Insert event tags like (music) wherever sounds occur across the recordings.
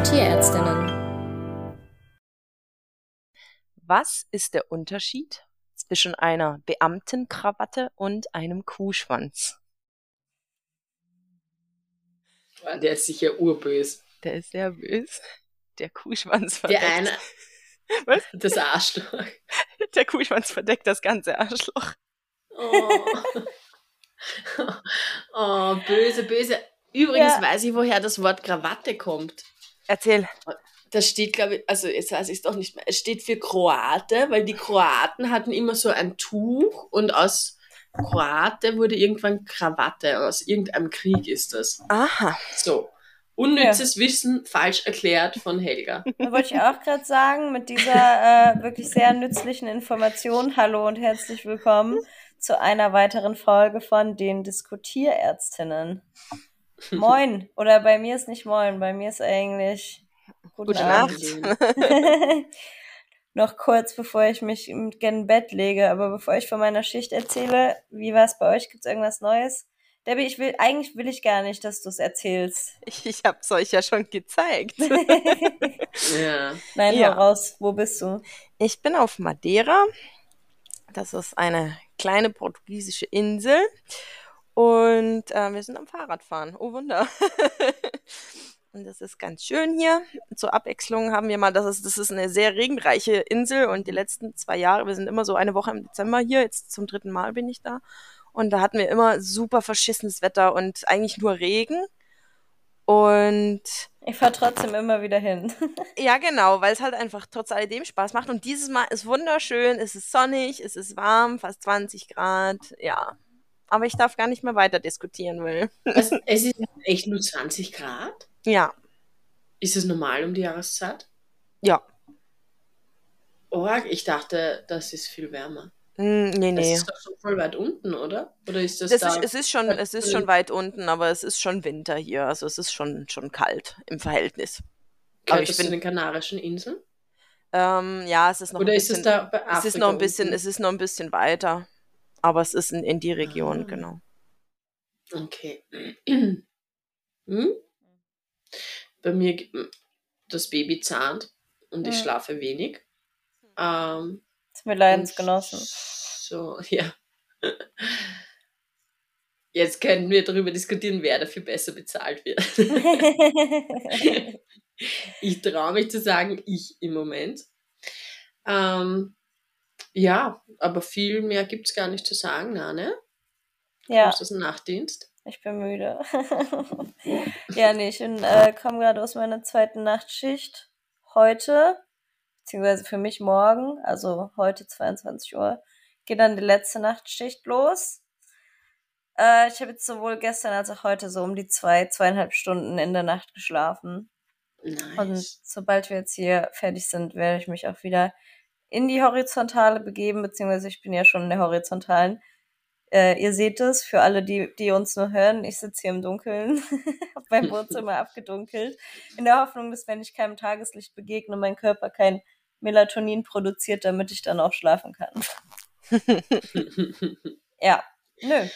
Diskutierärztinnen. Was ist der Unterschied zwischen einer Beamtenkrawatte und einem Kuhschwanz? Der ist sicher urbös. Der ist sehr bös. Der Kuhschwanz verdeckt. Der eine. (laughs) Was? Das Arschloch. Der Kuhschwanz verdeckt das ganze Arschloch. Oh. (laughs) oh, böse, böse. Übrigens ja. weiß ich, woher das Wort Krawatte kommt. Erzähl. Das steht, glaube ich, also jetzt weiß ich es doch nicht mehr. Es steht für Kroate, weil die Kroaten hatten immer so ein Tuch und aus Kroate wurde irgendwann Krawatte. Aus irgendeinem Krieg ist das. Aha. So. Unnützes ja. Wissen falsch erklärt von Helga. Da wollte ich auch gerade sagen, mit dieser äh, wirklich sehr nützlichen Information, hallo und herzlich willkommen zu einer weiteren Folge von den Diskutierärztinnen. Moin. Oder bei mir ist nicht moin, bei mir ist eigentlich gute, gute Nacht. (laughs) Noch kurz, bevor ich mich in Bett lege, aber bevor ich von meiner Schicht erzähle, wie war es bei euch? Gibt es irgendwas Neues? Debbie, ich will, eigentlich will ich gar nicht, dass du es erzählst. (laughs) Ich, ich habe es euch ja schon gezeigt. (laughs) ja. Nein, ja. raus. Wo bist du? Ich bin auf Madeira. Das ist eine kleine portugiesische Insel. Und äh, wir sind am Fahrradfahren. Oh Wunder. (laughs) und das ist ganz schön hier. Zur Abwechslung haben wir mal, das ist, das ist eine sehr regenreiche Insel und die letzten zwei Jahre, wir sind immer so eine Woche im Dezember hier, jetzt zum dritten Mal bin ich da. Und da hatten wir immer super verschissenes Wetter und eigentlich nur Regen. Und ich fahre trotzdem immer wieder hin. (laughs) ja, genau, weil es halt einfach trotz alledem Spaß macht. Und dieses Mal ist wunderschön, es ist sonnig, es ist warm, fast 20 Grad, ja. Aber ich darf gar nicht mehr weiter diskutieren, will. Also, es ist echt nur 20 Grad? Ja. Ist es normal um die Jahreszeit? Ja. Oh, ich dachte, das ist viel wärmer. Mm, nee, nee. Das ist doch schon voll weit unten, oder? Oder ist das, das da? Ist, es, ist schon, es ist schon weit unten, aber es ist schon Winter hier. Also es ist schon, schon kalt im Verhältnis. Gehört das bin, zu den Kanarischen Inseln? Ähm, ja, es ist noch oder ein bisschen, ist es da bei Afrika es ist noch ein bisschen, unten? es ist noch ein bisschen weiter. Aber es ist in, in die Region, ah. genau. Okay. (clears throat) hm? Bei mir, das Baby zahnt und ich schlafe wenig. Ähm, ist mir Leidensgenossen. So, (laughs) ja. Jetzt können wir darüber diskutieren, wer dafür besser bezahlt wird. (laughs) ich traue mich zu sagen, ich im Moment. Ähm, ja, aber viel mehr gibt es gar nicht zu sagen, na, ne? Ja. Ist das ein Nachtdienst? Ich bin müde. (laughs) ja, nee, ich äh, komme gerade aus meiner zweiten Nachtschicht heute beziehungsweise für mich morgen, also heute 22 Uhr, geht dann die letzte Nachtschicht los. Äh, ich habe jetzt sowohl gestern als auch heute so um die zwei, zweieinhalb Stunden in der Nacht geschlafen. Nice. Und sobald wir jetzt hier fertig sind, werde ich mich auch wieder in die Horizontale begeben, beziehungsweise ich bin ja schon in der Horizontalen. Äh, ihr seht es, für alle, die, die uns nur hören, ich sitze hier im Dunkeln, (laughs) habe mein Wohnzimmer (laughs) abgedunkelt, in der Hoffnung, dass wenn ich keinem Tageslicht begegne, mein Körper kein Melatonin produziert, damit ich dann auch schlafen kann. (laughs) ja, nö.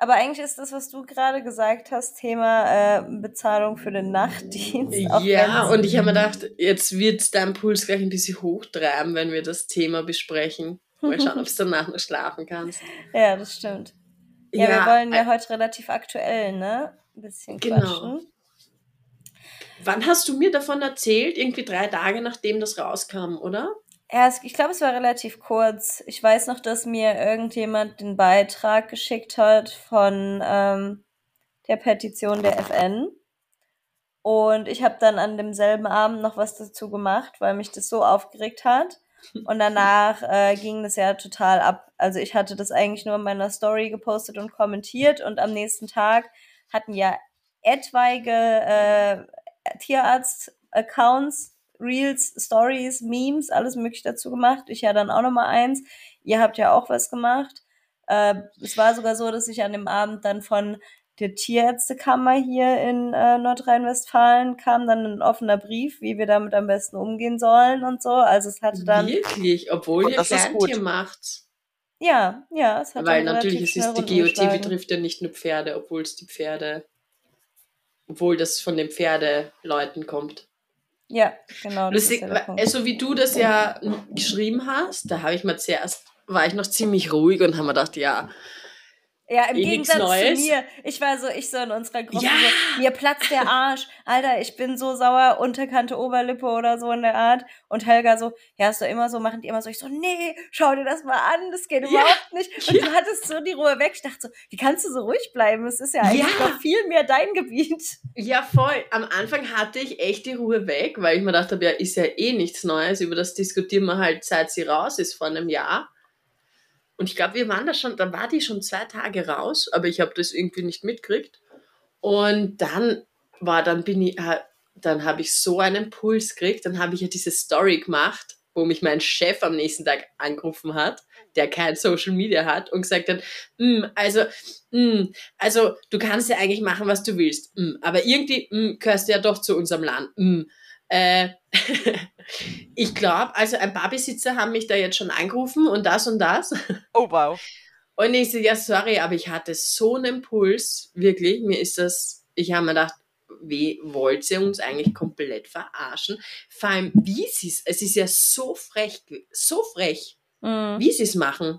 Aber eigentlich ist das, was du gerade gesagt hast, Thema äh, Bezahlung für den Nachtdienst. Ja, und ich habe mir gedacht, jetzt wird dein Puls gleich ein bisschen hochtreiben, wenn wir das Thema besprechen. Mal schauen, (laughs) ob du danach noch schlafen kannst. Ja, das stimmt. Ja, ja wir wollen ja heute relativ aktuell, ne? Ein bisschen genau. quatschen. Wann hast du mir davon erzählt? Irgendwie drei Tage nachdem das rauskam, oder? Ja, ich glaube, es war relativ kurz. Ich weiß noch, dass mir irgendjemand den Beitrag geschickt hat von ähm, der Petition der FN. Und ich habe dann an demselben Abend noch was dazu gemacht, weil mich das so aufgeregt hat. Und danach äh, ging das ja total ab. Also ich hatte das eigentlich nur in meiner Story gepostet und kommentiert und am nächsten Tag hatten ja etwaige äh, Tierarzt-Accounts, Reels, Stories, Memes, alles mögliche dazu gemacht. Ich ja dann auch nochmal eins. Ihr habt ja auch was gemacht. Äh, es war sogar so, dass ich an dem Abend dann von der Tierärztekammer hier in äh, Nordrhein-Westfalen kam dann ein offener Brief, wie wir damit am besten umgehen sollen und so. Also es hatte dann wirklich, obwohl oh, ihr Kleintier macht. Ja, ja, es hat Weil natürlich es ist die GOT betrifft ja nicht nur Pferde, obwohl es die Pferde obwohl das von den Pferdeleuten kommt. Ja, genau. Lustig, also wie du das ja geschrieben hast, da habe ich mal zuerst, war ich noch ziemlich ruhig und habe mir gedacht, ja, Ja, im eh Gegensatz zu mir. Ich war so, ich so in unserer Gruppe Ja. so, mir platzt der Arsch. Alter, ich bin so sauer, Unterkante Oberlippe oder so in der Art. Und Helga so, ja, ist doch immer so, machen die immer so. Ich so, nee, schau dir das mal an, das geht Ja. überhaupt nicht. Und Ja. du hattest so die Ruhe weg. Ich dachte so, wie kannst du so ruhig bleiben? Es ist ja eigentlich Ja. noch viel mehr dein Gebiet. Ja, voll. Am Anfang hatte ich echt die Ruhe weg, weil ich mir gedacht habe, ja, ist ja eh nichts Neues. Über das diskutieren wir halt, seit sie raus ist, vor einem Jahr. Und ich glaube, wir waren da schon, da war die schon zwei Tage raus, aber ich habe das irgendwie nicht mitgekriegt. Und dann war, dann bin ich, dann habe ich so einen Puls gekriegt, dann habe ich ja diese Story gemacht, wo mich mein Chef am nächsten Tag angerufen hat, der kein Social Media hat und gesagt hat, "Mm, also, mm, also du kannst ja eigentlich machen, was du willst, mm, aber irgendwie mm, gehörst du ja doch zu unserem Land. Mm. Äh, (laughs) ich glaube, also ein paar Besitzer haben mich da jetzt schon angerufen und das und das. (laughs) Oh, wow. Und ich so, ja, sorry, aber ich hatte so einen Puls, wirklich, mir ist das, ich habe mir gedacht, wie wollt ihr uns eigentlich komplett verarschen? Vor allem, wie sie es, es ist ja so frech, so frech, Mhm. wie sie es machen.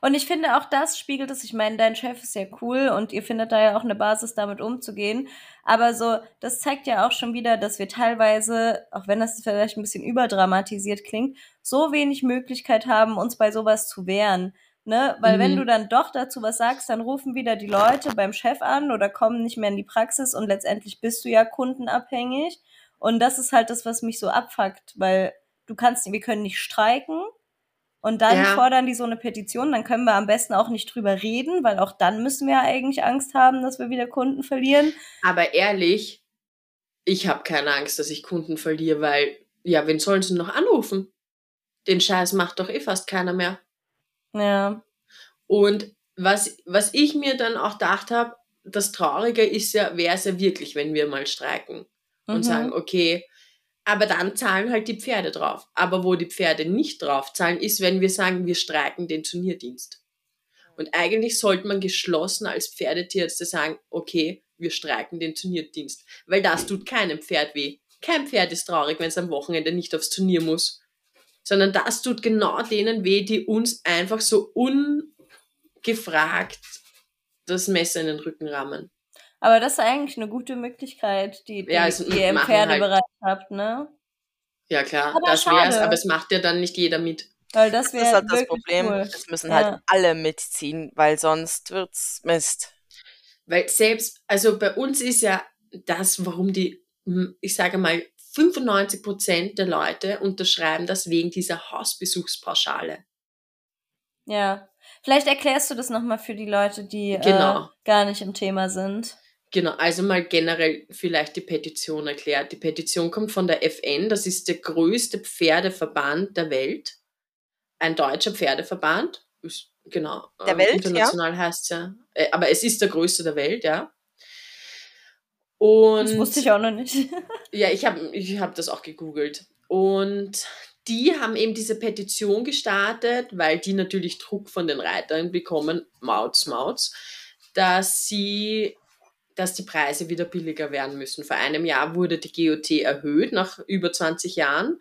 Und ich finde auch das spiegelt es. Ich meine, dein Chef ist ja cool und ihr findet da ja auch eine Basis, damit umzugehen. Aber so, das zeigt ja auch schon wieder, dass wir teilweise, auch wenn das vielleicht ein bisschen überdramatisiert klingt, so wenig Möglichkeit haben, uns bei sowas zu wehren. Ne? Weil wenn Mhm. du dann doch dazu was sagst, dann rufen wieder die Leute beim Chef an oder kommen nicht mehr in die Praxis und letztendlich bist du ja kundenabhängig. Und das ist halt das, was mich so abfuckt, weil du kannst, wir können nicht streiken, und dann Ja. fordern die so eine Petition, dann können wir am besten auch nicht drüber reden, weil auch dann müssen wir eigentlich Angst haben, dass wir wieder Kunden verlieren. Aber ehrlich, ich habe keine Angst, dass ich Kunden verliere, weil, ja, wen sollen sie noch anrufen? Den Scheiß macht doch eh fast keiner mehr. Ja. Und was, was ich mir dann auch gedacht habe, das Traurige ist ja, wäre es ja wirklich, wenn wir mal streiken und Mhm. sagen, okay, aber dann zahlen halt die Pferde drauf. Aber wo die Pferde nicht drauf zahlen, ist, wenn wir sagen, wir streiken den Turnierdienst. Und eigentlich sollte man geschlossen als Pferdetierärzte sagen, okay, wir streiken den Turnierdienst. Weil das tut keinem Pferd weh. Kein Pferd ist traurig, wenn es am Wochenende nicht aufs Turnier muss. Sondern das tut genau denen weh, die uns einfach so ungefragt das Messer in den Rücken rammen. Aber das ist eigentlich eine gute Möglichkeit, die, die, Ja, es die ihr im machen Pferdebereich habt, ne? Ja klar, Aber das wär's, schade. aber es macht ja dann nicht jeder mit. Weil das Das wäre ist halt das Problem. cool. Es müssen Ja. halt alle mitziehen, weil sonst wird's Mist. Weil selbst, also bei uns ist ja das, warum die, hm, ich sage mal, 95 Prozent der Leute unterschreiben das wegen dieser Hausbesuchspauschale. Ja. Vielleicht erklärst du das nochmal für die Leute, die Genau. äh, gar nicht im Thema sind. Genau, also mal generell vielleicht die Petition erklärt. Die Petition kommt von der FN, das ist der größte Pferdeverband der Welt. Ein deutscher Pferdeverband. Ist, genau. Der ähm, Welt, International heißt ja. Äh, aber es ist der größte der Welt, ja. Und Das wusste ich auch noch nicht. (laughs) Ja, ich habe ich hab das auch gegoogelt. Und die haben eben diese Petition gestartet, weil die natürlich Druck von den Reitern bekommen, Mauts, Mauts, dass sie, dass die Preise wieder billiger werden müssen. Vor einem Jahr wurde die GOT erhöht, nach über 20 Jahren.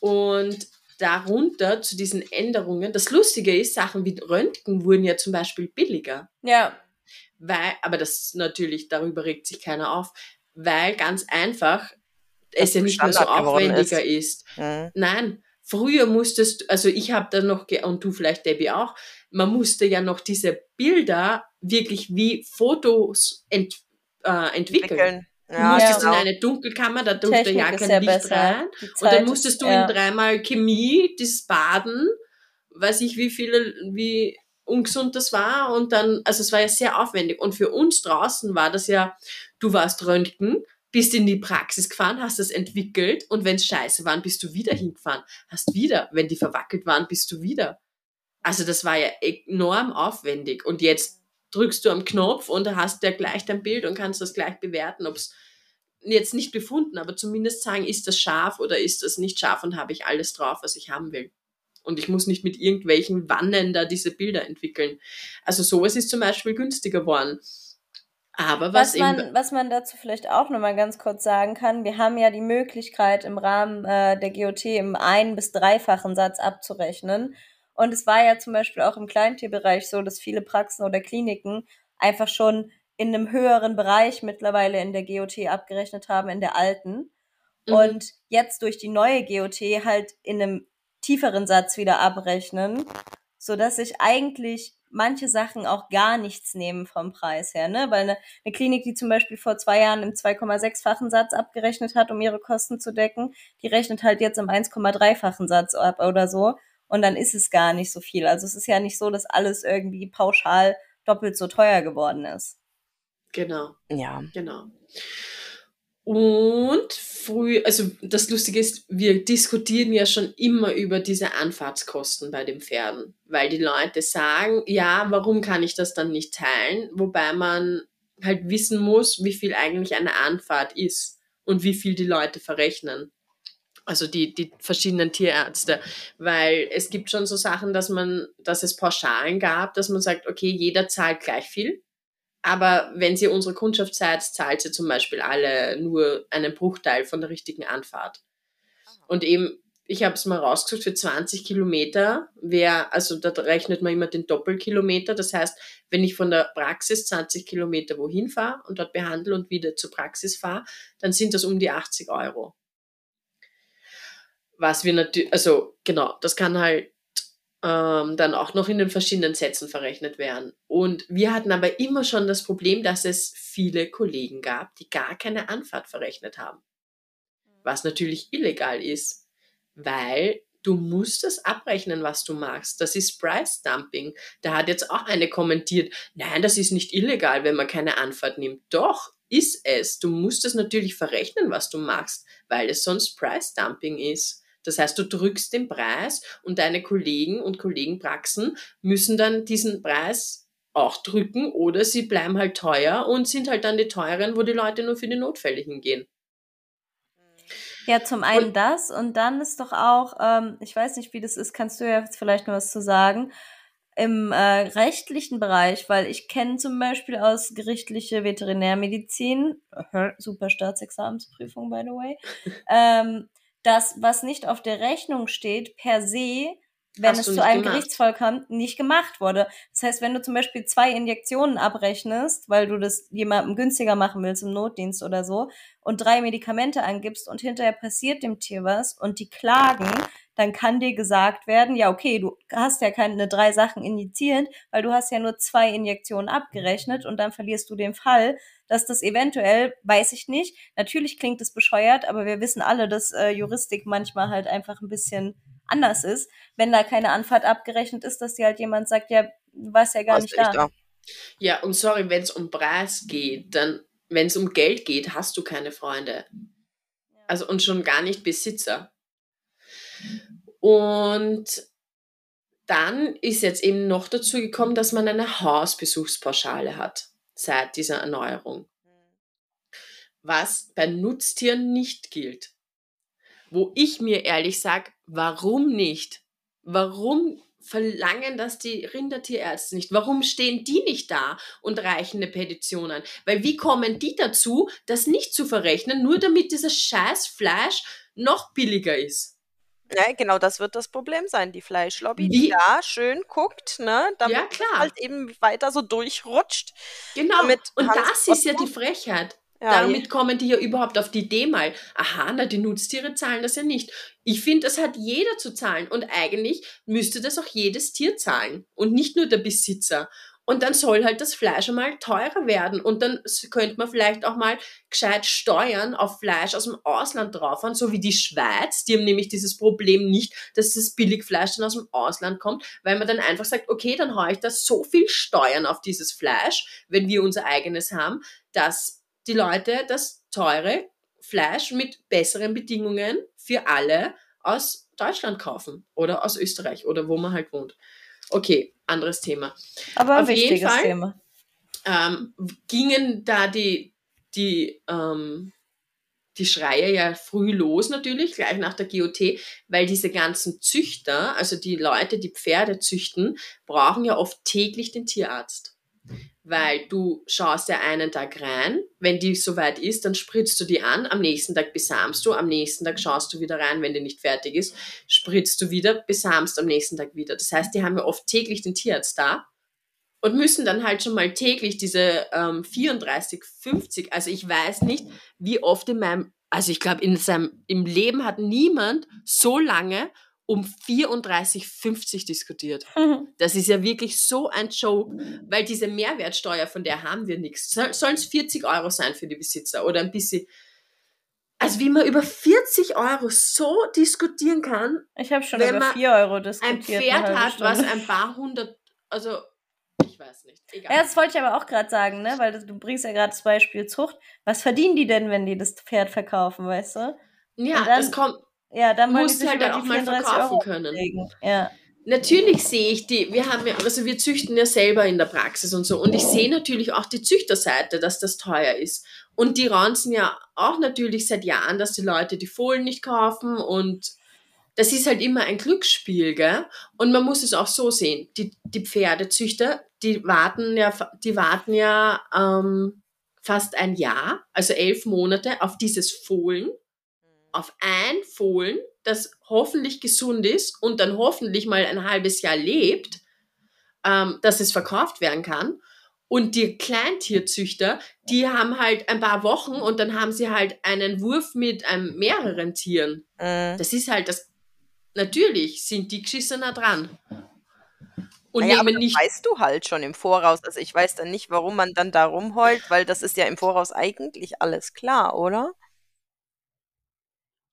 Und darunter zu diesen Änderungen, das Lustige ist, Sachen wie Röntgen wurden ja zum Beispiel billiger ja. weil, aber das natürlich, darüber regt sich keiner auf, weil ganz einfach es ja nicht mehr so aufwendiger ist. Mhm. Nein, früher musstest du, also ich habe da noch, und du vielleicht Debbie auch, man musste ja noch diese Bilder wirklich wie Fotos ent, äh, entwickeln. Entwickeln. Du Ja, musstest genau. in eine Dunkelkammer, da durfte Technik ja kein Licht besser. rein. Und dann musstest du ja. in dreimal Chemie, das Baden, weiß ich wie viele, wie ungesund das war. Und dann, also es war ja sehr aufwendig. Und für uns draußen war das ja, du warst Röntgen, bist in die Praxis gefahren, hast das entwickelt und wenn es scheiße waren, bist du wieder hingefahren. Hast wieder, wenn die verwackelt waren, bist du wieder. Also das war ja enorm aufwendig. Und jetzt drückst du am Knopf und hast ja gleich dein Bild und kannst das gleich bewerten, ob es jetzt nicht befunden, aber zumindest sagen, ist das scharf oder ist das nicht scharf und habe ich alles drauf, was ich haben will. Und ich muss nicht mit irgendwelchen Wannen da diese Bilder entwickeln. Also sowas ist zum Beispiel günstiger geworden. Aber was, was, man, was man dazu vielleicht auch nochmal ganz kurz sagen kann, wir haben ja die Möglichkeit im Rahmen äh, der GOT im ein- bis dreifachen Satz abzurechnen. Und es war ja zum Beispiel auch im Kleintierbereich so, dass viele Praxen oder Kliniken einfach schon in einem höheren Bereich mittlerweile in der GOT abgerechnet haben, in der alten. Mhm. Und jetzt durch die neue GOT halt in einem tieferen Satz wieder abrechnen, so dass sich eigentlich manche Sachen auch gar nichts nehmen vom Preis her, ne? Weil eine, eine Klinik, die zum Beispiel vor zwei Jahren im 2,6-fachen Satz abgerechnet hat, um ihre Kosten zu decken, die rechnet halt jetzt im 1,3-fachen Satz ab oder so. Und dann ist es gar nicht so viel. Also es ist ja nicht so, dass alles irgendwie pauschal doppelt so teuer geworden ist. Genau, Ja. genau. Und früh, also das Lustige ist, wir diskutieren ja schon immer über diese Anfahrtskosten bei den Pferden, weil die Leute sagen, ja, warum kann ich das dann nicht teilen? Wobei man halt wissen muss, wie viel eigentlich eine Anfahrt ist und wie viel die Leute verrechnen. Also die, die verschiedenen Tierärzte. Weil es gibt schon so Sachen, dass man, dass es Pauschalen gab, dass man sagt, okay, jeder zahlt gleich viel. Aber wenn sie unsere Kundschaft seid, zahlt sie zum Beispiel alle nur einen Bruchteil von der richtigen Anfahrt. Und eben, ich habe es mal rausgesucht, für 20 Kilometer wäre, also da rechnet man immer den Doppelkilometer. Das heißt, wenn ich von der Praxis 20 Kilometer wohin fahre und dort behandle und wieder zur Praxis fahre, dann sind das um die 80 Euro. Was wir natürlich, also genau, das kann halt ähm, dann auch noch in den verschiedenen Sätzen verrechnet werden. Und wir hatten aber immer schon das Problem, dass es viele Kollegen gab, die gar keine Anfahrt verrechnet haben. Was natürlich illegal ist, weil du musst das abrechnen, was du machst. Das ist Price Dumping. Da hat jetzt auch eine kommentiert, nein, das ist nicht illegal, wenn man keine Anfahrt nimmt. Doch, ist es. Du musst es natürlich verrechnen, was du machst, weil es sonst Price Dumping ist. Das heißt, du drückst den Preis und deine Kollegen und Kollegenpraxen müssen dann diesen Preis auch drücken oder sie bleiben halt teuer und sind halt dann die teuren, wo die Leute nur für die Notfälle hingehen. Ja, zum einen Und- das und dann ist doch auch, ähm, ich weiß nicht, wie das ist, kannst du ja jetzt vielleicht noch was zu sagen, im äh, rechtlichen Bereich, weil ich kenne zum Beispiel aus gerichtliche Veterinärmedizin, äh, super Staatsexamensprüfung, by the way, (laughs) ähm, das, was nicht auf der Rechnung steht, per se, wenn Hast es zu einem gemacht. Gerichtsfall kommt, nicht gemacht wurde. Das heißt, wenn du zum Beispiel zwei Injektionen abrechnest, weil du das jemandem günstiger machen willst im Notdienst oder so, und drei Medikamente angibst und hinterher passiert dem Tier was und die klagen, dann kann dir gesagt werden, ja, okay, du hast ja keine drei Sachen injiziert, weil du hast ja nur zwei Injektionen abgerechnet und dann verlierst du den Fall, dass das eventuell, weiß ich nicht, natürlich klingt es bescheuert, aber wir wissen alle, dass äh, Juristik manchmal halt einfach ein bisschen anders ist, wenn da keine Anfahrt abgerechnet ist, dass dir halt jemand sagt, ja, du warst ja gar Warst nicht da. da. Ja, und sorry, wenn es um Preis geht, dann, wenn es um Geld geht, hast du keine Freunde. Also und schon gar nicht Besitzer. Und dann ist jetzt eben noch dazu gekommen, dass man eine Hausbesuchspauschale hat seit dieser Erneuerung, was bei Nutztieren nicht gilt. Wo ich mir ehrlich sage, warum nicht? Warum verlangen das die Rindertierärzte nicht? Warum stehen die nicht da und reichen eine Petition an? Weil wie kommen die dazu, das nicht zu verrechnen, nur damit dieses scheiß Fleisch noch billiger ist? Ja, genau, das wird das Problem sein. Die Fleischlobby, die da schön guckt, ne, damit Ja, klar. halt eben weiter so durchrutscht. Genau. Und das ist ja die Frechheit. Ja, Damit kommen die ja überhaupt auf die Idee mal, aha, na, die Nutztiere zahlen das ja nicht. Ich finde, das hat jeder zu zahlen und eigentlich müsste das auch jedes Tier zahlen und nicht nur der Besitzer. Und dann soll halt das Fleisch einmal teurer werden und dann könnte man vielleicht auch mal gescheit Steuern auf Fleisch aus dem Ausland draufhauen, so wie die Schweiz. Die haben nämlich dieses Problem nicht, dass das Billigfleisch dann aus dem Ausland kommt, weil man dann einfach sagt, okay, dann haue ich da so viel Steuern auf dieses Fleisch, wenn wir unser eigenes haben, dass die Leute das teure Fleisch mit besseren Bedingungen für alle aus Deutschland kaufen oder aus Österreich oder wo man halt wohnt. Okay, anderes Thema. Aber ein Auf jeden wichtiges Fall. Thema. Ähm, gingen da die, die, ähm, die Schreie ja früh los natürlich, gleich nach der GOT, weil diese ganzen Züchter, also die Leute, die Pferde züchten, brauchen ja oft täglich den Tierarzt. Weil du schaust ja einen Tag rein, wenn die soweit ist, dann spritzt du die an, am nächsten Tag besamst du, am nächsten Tag schaust du wieder rein, wenn die nicht fertig ist, spritzt du wieder, besamst am nächsten Tag wieder. Das heißt, die haben ja oft täglich den Tierarzt da und müssen dann halt schon mal täglich diese ähm, 34, 50, also ich weiß nicht, wie oft in meinem, also ich glaube, in seinem, im Leben hat niemand so lange um 34,50 diskutiert. (laughs) Das ist ja wirklich so ein Joke, weil diese Mehrwertsteuer, von der haben wir nichts. Sollen es 40 Euro sein für die Besitzer oder ein bisschen. Also wie man über 40 Euro so diskutieren kann. Ich habe schon über 4 Euro diskutiert. Ein Pferd hat, was ein (laughs) paar hundert, also ich weiß nicht. Egal. Ja, das wollte ich aber auch gerade sagen, ne? Weil du bringst ja gerade das Beispiel Zucht. Was verdienen die denn, wenn die das Pferd verkaufen, weißt du? Ja, das kommt, ja, dann musst du halt auch mal verkaufen können. Ja. Natürlich sehe ich die, wir haben ja, also wir züchten ja selber in der Praxis und so. Und ich sehe natürlich auch die Züchterseite, dass das teuer ist. Und die ranzen ja auch natürlich seit Jahren, dass die Leute die Fohlen nicht kaufen und das ist halt immer ein Glücksspiel, gell? Und man muss es auch so sehen. Die, die Pferdezüchter, die warten ja, die warten ja ähm, fast ein Jahr, also elf Monate auf dieses Fohlen auf ein Fohlen, das hoffentlich gesund ist und dann hoffentlich mal ein halbes Jahr lebt, ähm, dass es verkauft werden kann. Und die Kleintierzüchter, die haben halt ein paar Wochen und dann haben sie halt einen Wurf mit ähm, mehreren Tieren. Mhm. Das ist halt das. Natürlich sind die Geschissener dran. Und naja, nehmen nicht. weißt du halt schon im Voraus. Also ich weiß dann nicht, warum man dann da rumheult, weil das ist ja im Voraus eigentlich alles klar, oder?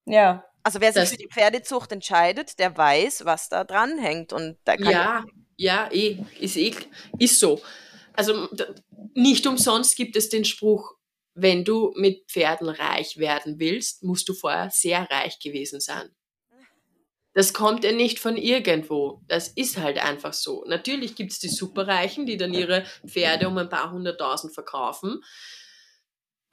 Ja. Also wer sich für die Pferdezucht entscheidet, der weiß, was da dran hängt und da kann ja, ja, eh, ist eh, ist so. Also nicht umsonst gibt es den Spruch, wenn du mit Pferden reich werden willst, musst du vorher sehr reich gewesen sein. Das kommt ja nicht von irgendwo. Das ist halt einfach so. Natürlich gibt es die Superreichen, die dann ihre Pferde um ein paar hunderttausend verkaufen.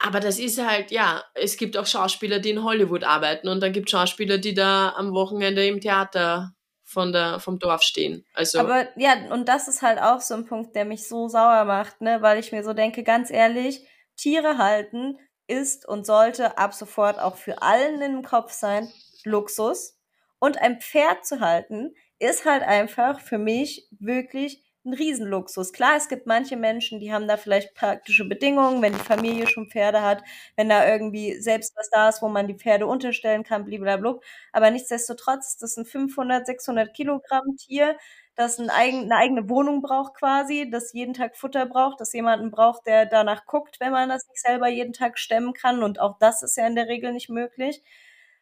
Aber das ist halt, ja, es gibt auch Schauspieler, die in Hollywood arbeiten und dann gibt Schauspieler, die da am Wochenende im Theater von der, vom Dorf stehen. Also Aber ja, und das ist halt auch so ein Punkt, der mich so sauer macht, ne, weil ich mir so denke, ganz ehrlich, Tiere halten ist und sollte ab sofort auch für allen den Kopf sein, Luxus. Und ein Pferd zu halten ist halt einfach für mich wirklich ein Riesenluxus. Klar, es gibt manche Menschen, die haben da vielleicht praktische Bedingungen, wenn die Familie schon Pferde hat, wenn da irgendwie selbst was da ist, wo man die Pferde unterstellen kann, blablabla. Aber nichtsdestotrotz ist das ein 500, 600 Kilogramm Tier, das ein eigen, eine eigene Wohnung braucht quasi, das jeden Tag Futter braucht, das jemanden braucht, der danach guckt, wenn man das nicht selber jeden Tag stemmen kann. Und auch das ist ja in der Regel nicht möglich.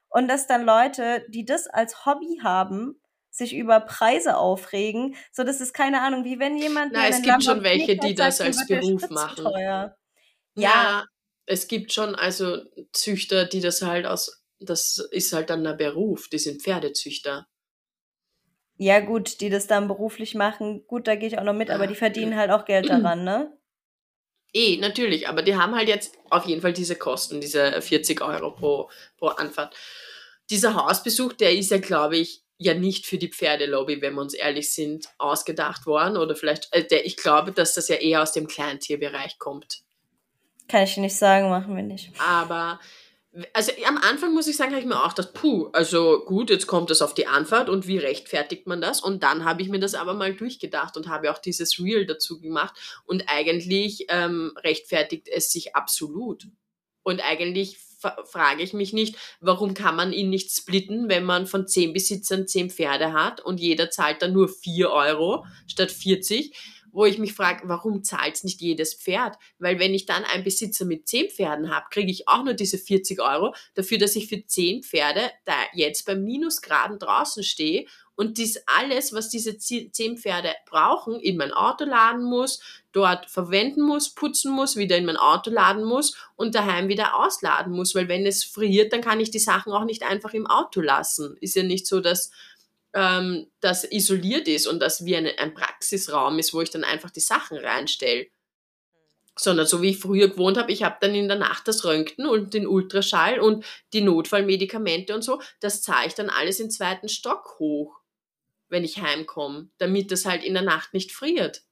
Und dass dann Leute, die das als Hobby haben, sich über Preise aufregen. So, das ist keine Ahnung, wie wenn jemand. Na, es gibt schon welche, die das als Beruf machen. Ja. ja, es gibt schon also Züchter, die das halt aus, das ist halt dann der Beruf, die sind Pferdezüchter. Ja, gut, die das dann beruflich machen, gut, da gehe ich auch noch mit, aber die verdienen halt auch Geld daran, ne? Eh, natürlich, aber die haben halt jetzt auf jeden Fall diese Kosten, diese 40 Euro pro, pro Anfahrt. Dieser Hausbesuch, der ist ja, glaube ich, ja nicht für die Pferdelobby, wenn wir uns ehrlich sind, ausgedacht worden. Oder vielleicht, äh, der, ich glaube, dass das ja eher aus dem Kleintierbereich kommt. Kann ich nicht sagen, machen wir nicht. Aber, also am Anfang muss ich sagen, habe ich mir auch gedacht, puh, also gut, jetzt kommt das auf die Anfahrt und wie rechtfertigt man das? Und dann habe ich mir das aber mal durchgedacht und habe auch dieses Reel dazu gemacht. Und eigentlich ähm, rechtfertigt es sich absolut. Und eigentlich frage ich mich nicht, warum kann man ihn nicht splitten, wenn man von zehn Besitzern zehn Pferde hat und jeder zahlt dann nur vier Euro statt 40 wo ich mich frage, warum zahlt nicht jedes Pferd? Weil wenn ich dann einen Besitzer mit zehn Pferden habe, kriege ich auch nur diese 40 Euro dafür, dass ich für zehn Pferde da jetzt beim Minusgraden draußen stehe und dies alles, was diese zehn Pferde brauchen, in mein Auto laden muss, dort verwenden muss, putzen muss, wieder in mein Auto laden muss und daheim wieder ausladen muss, weil wenn es friert, dann kann ich die Sachen auch nicht einfach im Auto lassen. Ist ja nicht so, dass ähm, das isoliert ist und das wie ein, ein Praxisraum ist, wo ich dann einfach die Sachen reinstelle sondern so wie ich früher gewohnt habe, ich habe dann in der Nacht das Röntgen und den Ultraschall und die Notfallmedikamente und so, das zahle ich dann alles im zweiten Stock hoch wenn ich heimkomme, damit das halt in der Nacht nicht friert.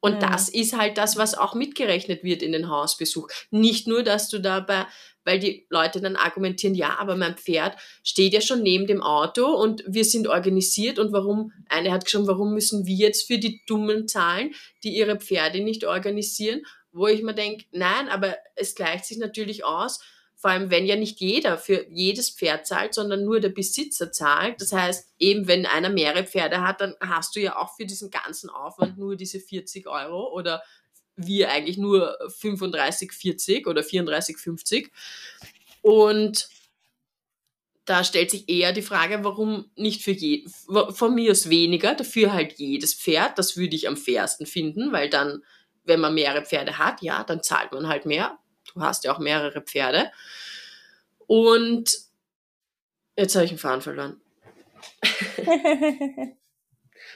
Und ja. das ist halt das, was auch mitgerechnet wird in den Hausbesuch. Nicht nur, dass du dabei, weil die Leute dann argumentieren, ja, aber mein Pferd steht ja schon neben dem Auto und wir sind organisiert und warum, eine hat schon, warum müssen wir jetzt für die Dummen zahlen, die ihre Pferde nicht organisieren? Wo ich mir denke, nein, aber es gleicht sich natürlich aus, vor allem wenn ja nicht jeder für jedes Pferd zahlt, sondern nur der Besitzer zahlt. Das heißt, eben wenn einer mehrere Pferde hat, dann hast du ja auch für diesen ganzen Aufwand nur diese 40 Euro oder wir eigentlich nur 35, 40 oder 34, 50. Und da stellt sich eher die Frage, warum nicht für jeden, von mir aus weniger, dafür halt jedes Pferd, das würde ich am fairsten finden, weil dann, wenn man mehrere Pferde hat, ja, dann zahlt man halt mehr, du hast ja auch mehrere Pferde. Und jetzt habe ich einen Faden verloren. (laughs)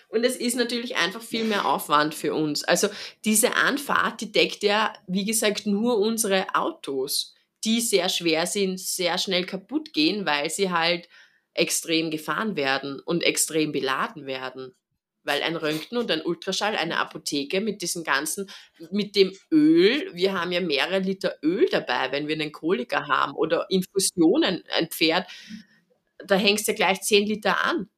Und es ist natürlich einfach viel mehr Aufwand für uns. Also diese Anfahrt, die deckt ja, wie gesagt, nur unsere Autos, die sehr schwer sind, sehr schnell kaputt gehen, weil sie halt extrem gefahren werden und extrem beladen werden weil ein Röntgen und ein Ultraschall, eine Apotheke mit diesem ganzen, mit dem Öl, wir haben ja mehrere Liter Öl dabei, wenn wir einen Koliker haben oder Infusionen, ein Pferd, da hängst du gleich 10 Liter an.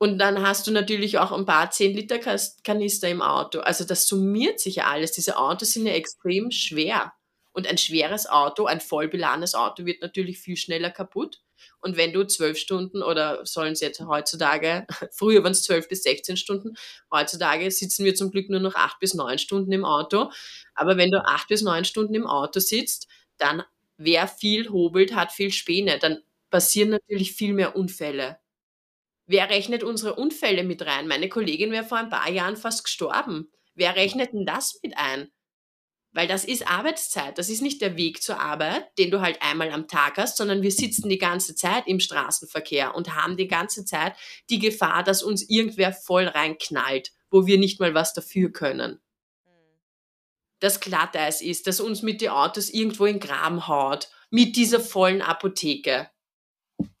Und dann hast du natürlich auch ein paar 10 Liter Kanister im Auto. Also das summiert sich ja alles. Diese Autos sind ja extrem schwer. Und ein schweres Auto, ein voll beladenes Auto wird natürlich viel schneller kaputt. Und wenn du zwölf Stunden oder sollen es jetzt heutzutage, (laughs) früher waren es zwölf bis 16 Stunden, heutzutage sitzen wir zum Glück nur noch acht bis neun Stunden im Auto. Aber wenn du acht bis neun Stunden im Auto sitzt, dann wer viel hobelt, hat viel Späne. Dann passieren natürlich viel mehr Unfälle. Wer rechnet unsere Unfälle mit rein? Meine Kollegin wäre vor ein paar Jahren fast gestorben. Wer rechnet denn das mit ein? Weil das ist Arbeitszeit. Das ist nicht der Weg zur Arbeit, den du halt einmal am Tag hast, sondern wir sitzen die ganze Zeit im Straßenverkehr und haben die ganze Zeit die Gefahr, dass uns irgendwer voll reinknallt, wo wir nicht mal was dafür können. Das Glatteis ist, dass uns mit den Autos irgendwo in Graben haut, mit dieser vollen Apotheke.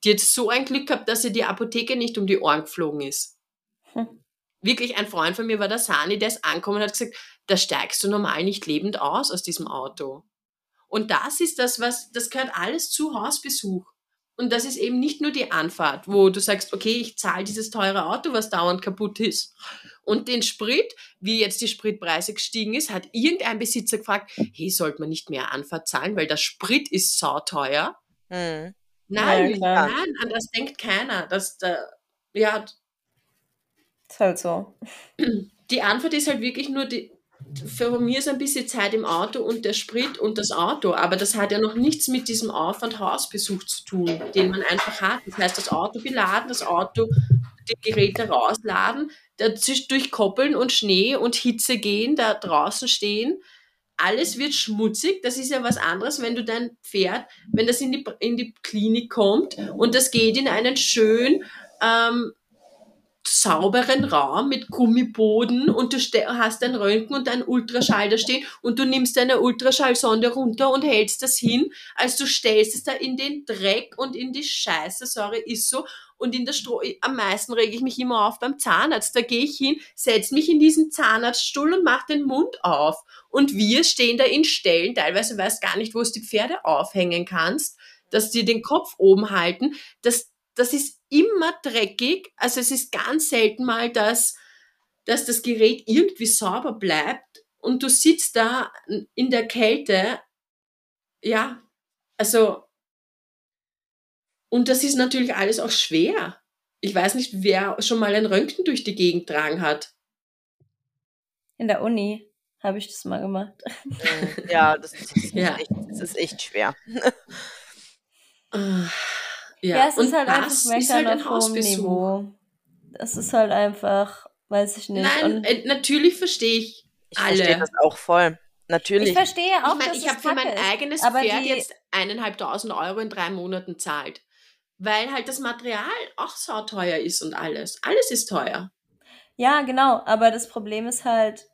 Die hat so ein Glück gehabt, dass sie die Apotheke nicht um die Ohren geflogen ist. Hm. Wirklich, ein Freund von mir war der Sani, der ist angekommen und hat gesagt, da steigst du normal nicht lebend aus aus diesem Auto. Und das ist das, was, das gehört alles zu Hausbesuch. Und das ist eben nicht nur die Anfahrt, wo du sagst, okay, ich zahle dieses teure Auto, was dauernd kaputt ist. Und den Sprit, wie jetzt die Spritpreise gestiegen ist, hat irgendein Besitzer gefragt, hey, sollte man nicht mehr Anfahrt zahlen, weil der Sprit ist sauteuer. Hm. Nein, ja, nein, an das denkt keiner. Dass der, ja. Ist halt so. Die Antwort ist halt wirklich nur die, für mich ist ein bisschen Zeit im Auto und der Sprit und das Auto, aber das hat ja noch nichts mit diesem Aufwand Hausbesuch zu tun, den man einfach hat. Das heißt, das Auto beladen, das Auto, die Geräte rausladen, durch Koppeln und Schnee und Hitze gehen, da draußen stehen. Alles wird schmutzig. Das ist ja was anderes, wenn du dein Pferd, wenn das in die, in die Klinik kommt und das geht in einen schön ähm, sauberen Raum mit Gummiboden und du hast ein Röntgen und ein Ultraschall da stehen und du nimmst deine Ultraschallsonde runter und hältst das hin, als du stellst es da in den Dreck und in die Scheiße, sorry, ist so. Und in der Stro am meisten rege ich mich immer auf beim Zahnarzt. Da gehe ich hin, setze mich in diesen Zahnarztstuhl und mache den Mund auf. Und wir stehen da in Stellen, teilweise weißt gar nicht, wo es die Pferde aufhängen kannst, dass die den Kopf oben halten. Das, das ist immer dreckig. Also es ist ganz selten mal, dass, dass das Gerät irgendwie sauber bleibt und du sitzt da in der Kälte. Ja, also, und das ist natürlich alles auch schwer. Ich weiß nicht, wer schon mal ein Röntgen durch die Gegend tragen hat. In der Uni habe ich das mal gemacht. Ja, das, das, ist, (laughs) ja. Echt, das ist echt schwer. Ja, ja es und ist halt einfach Meckern halt auf hohem Niveau. Das ist halt einfach, weiß ich nicht. Nein, äh, natürlich verstehe ich, alle. Ich verstehe das auch voll. Natürlich. Ich verstehe auch, ich mein, ich habe für mein eigenes ist, Pferd die... jetzt eineinhalbtausend Euro in drei Monaten zahlt. Weil halt das Material auch so teuer ist und alles. Alles ist teuer. Ja, genau. Aber das Problem ist halt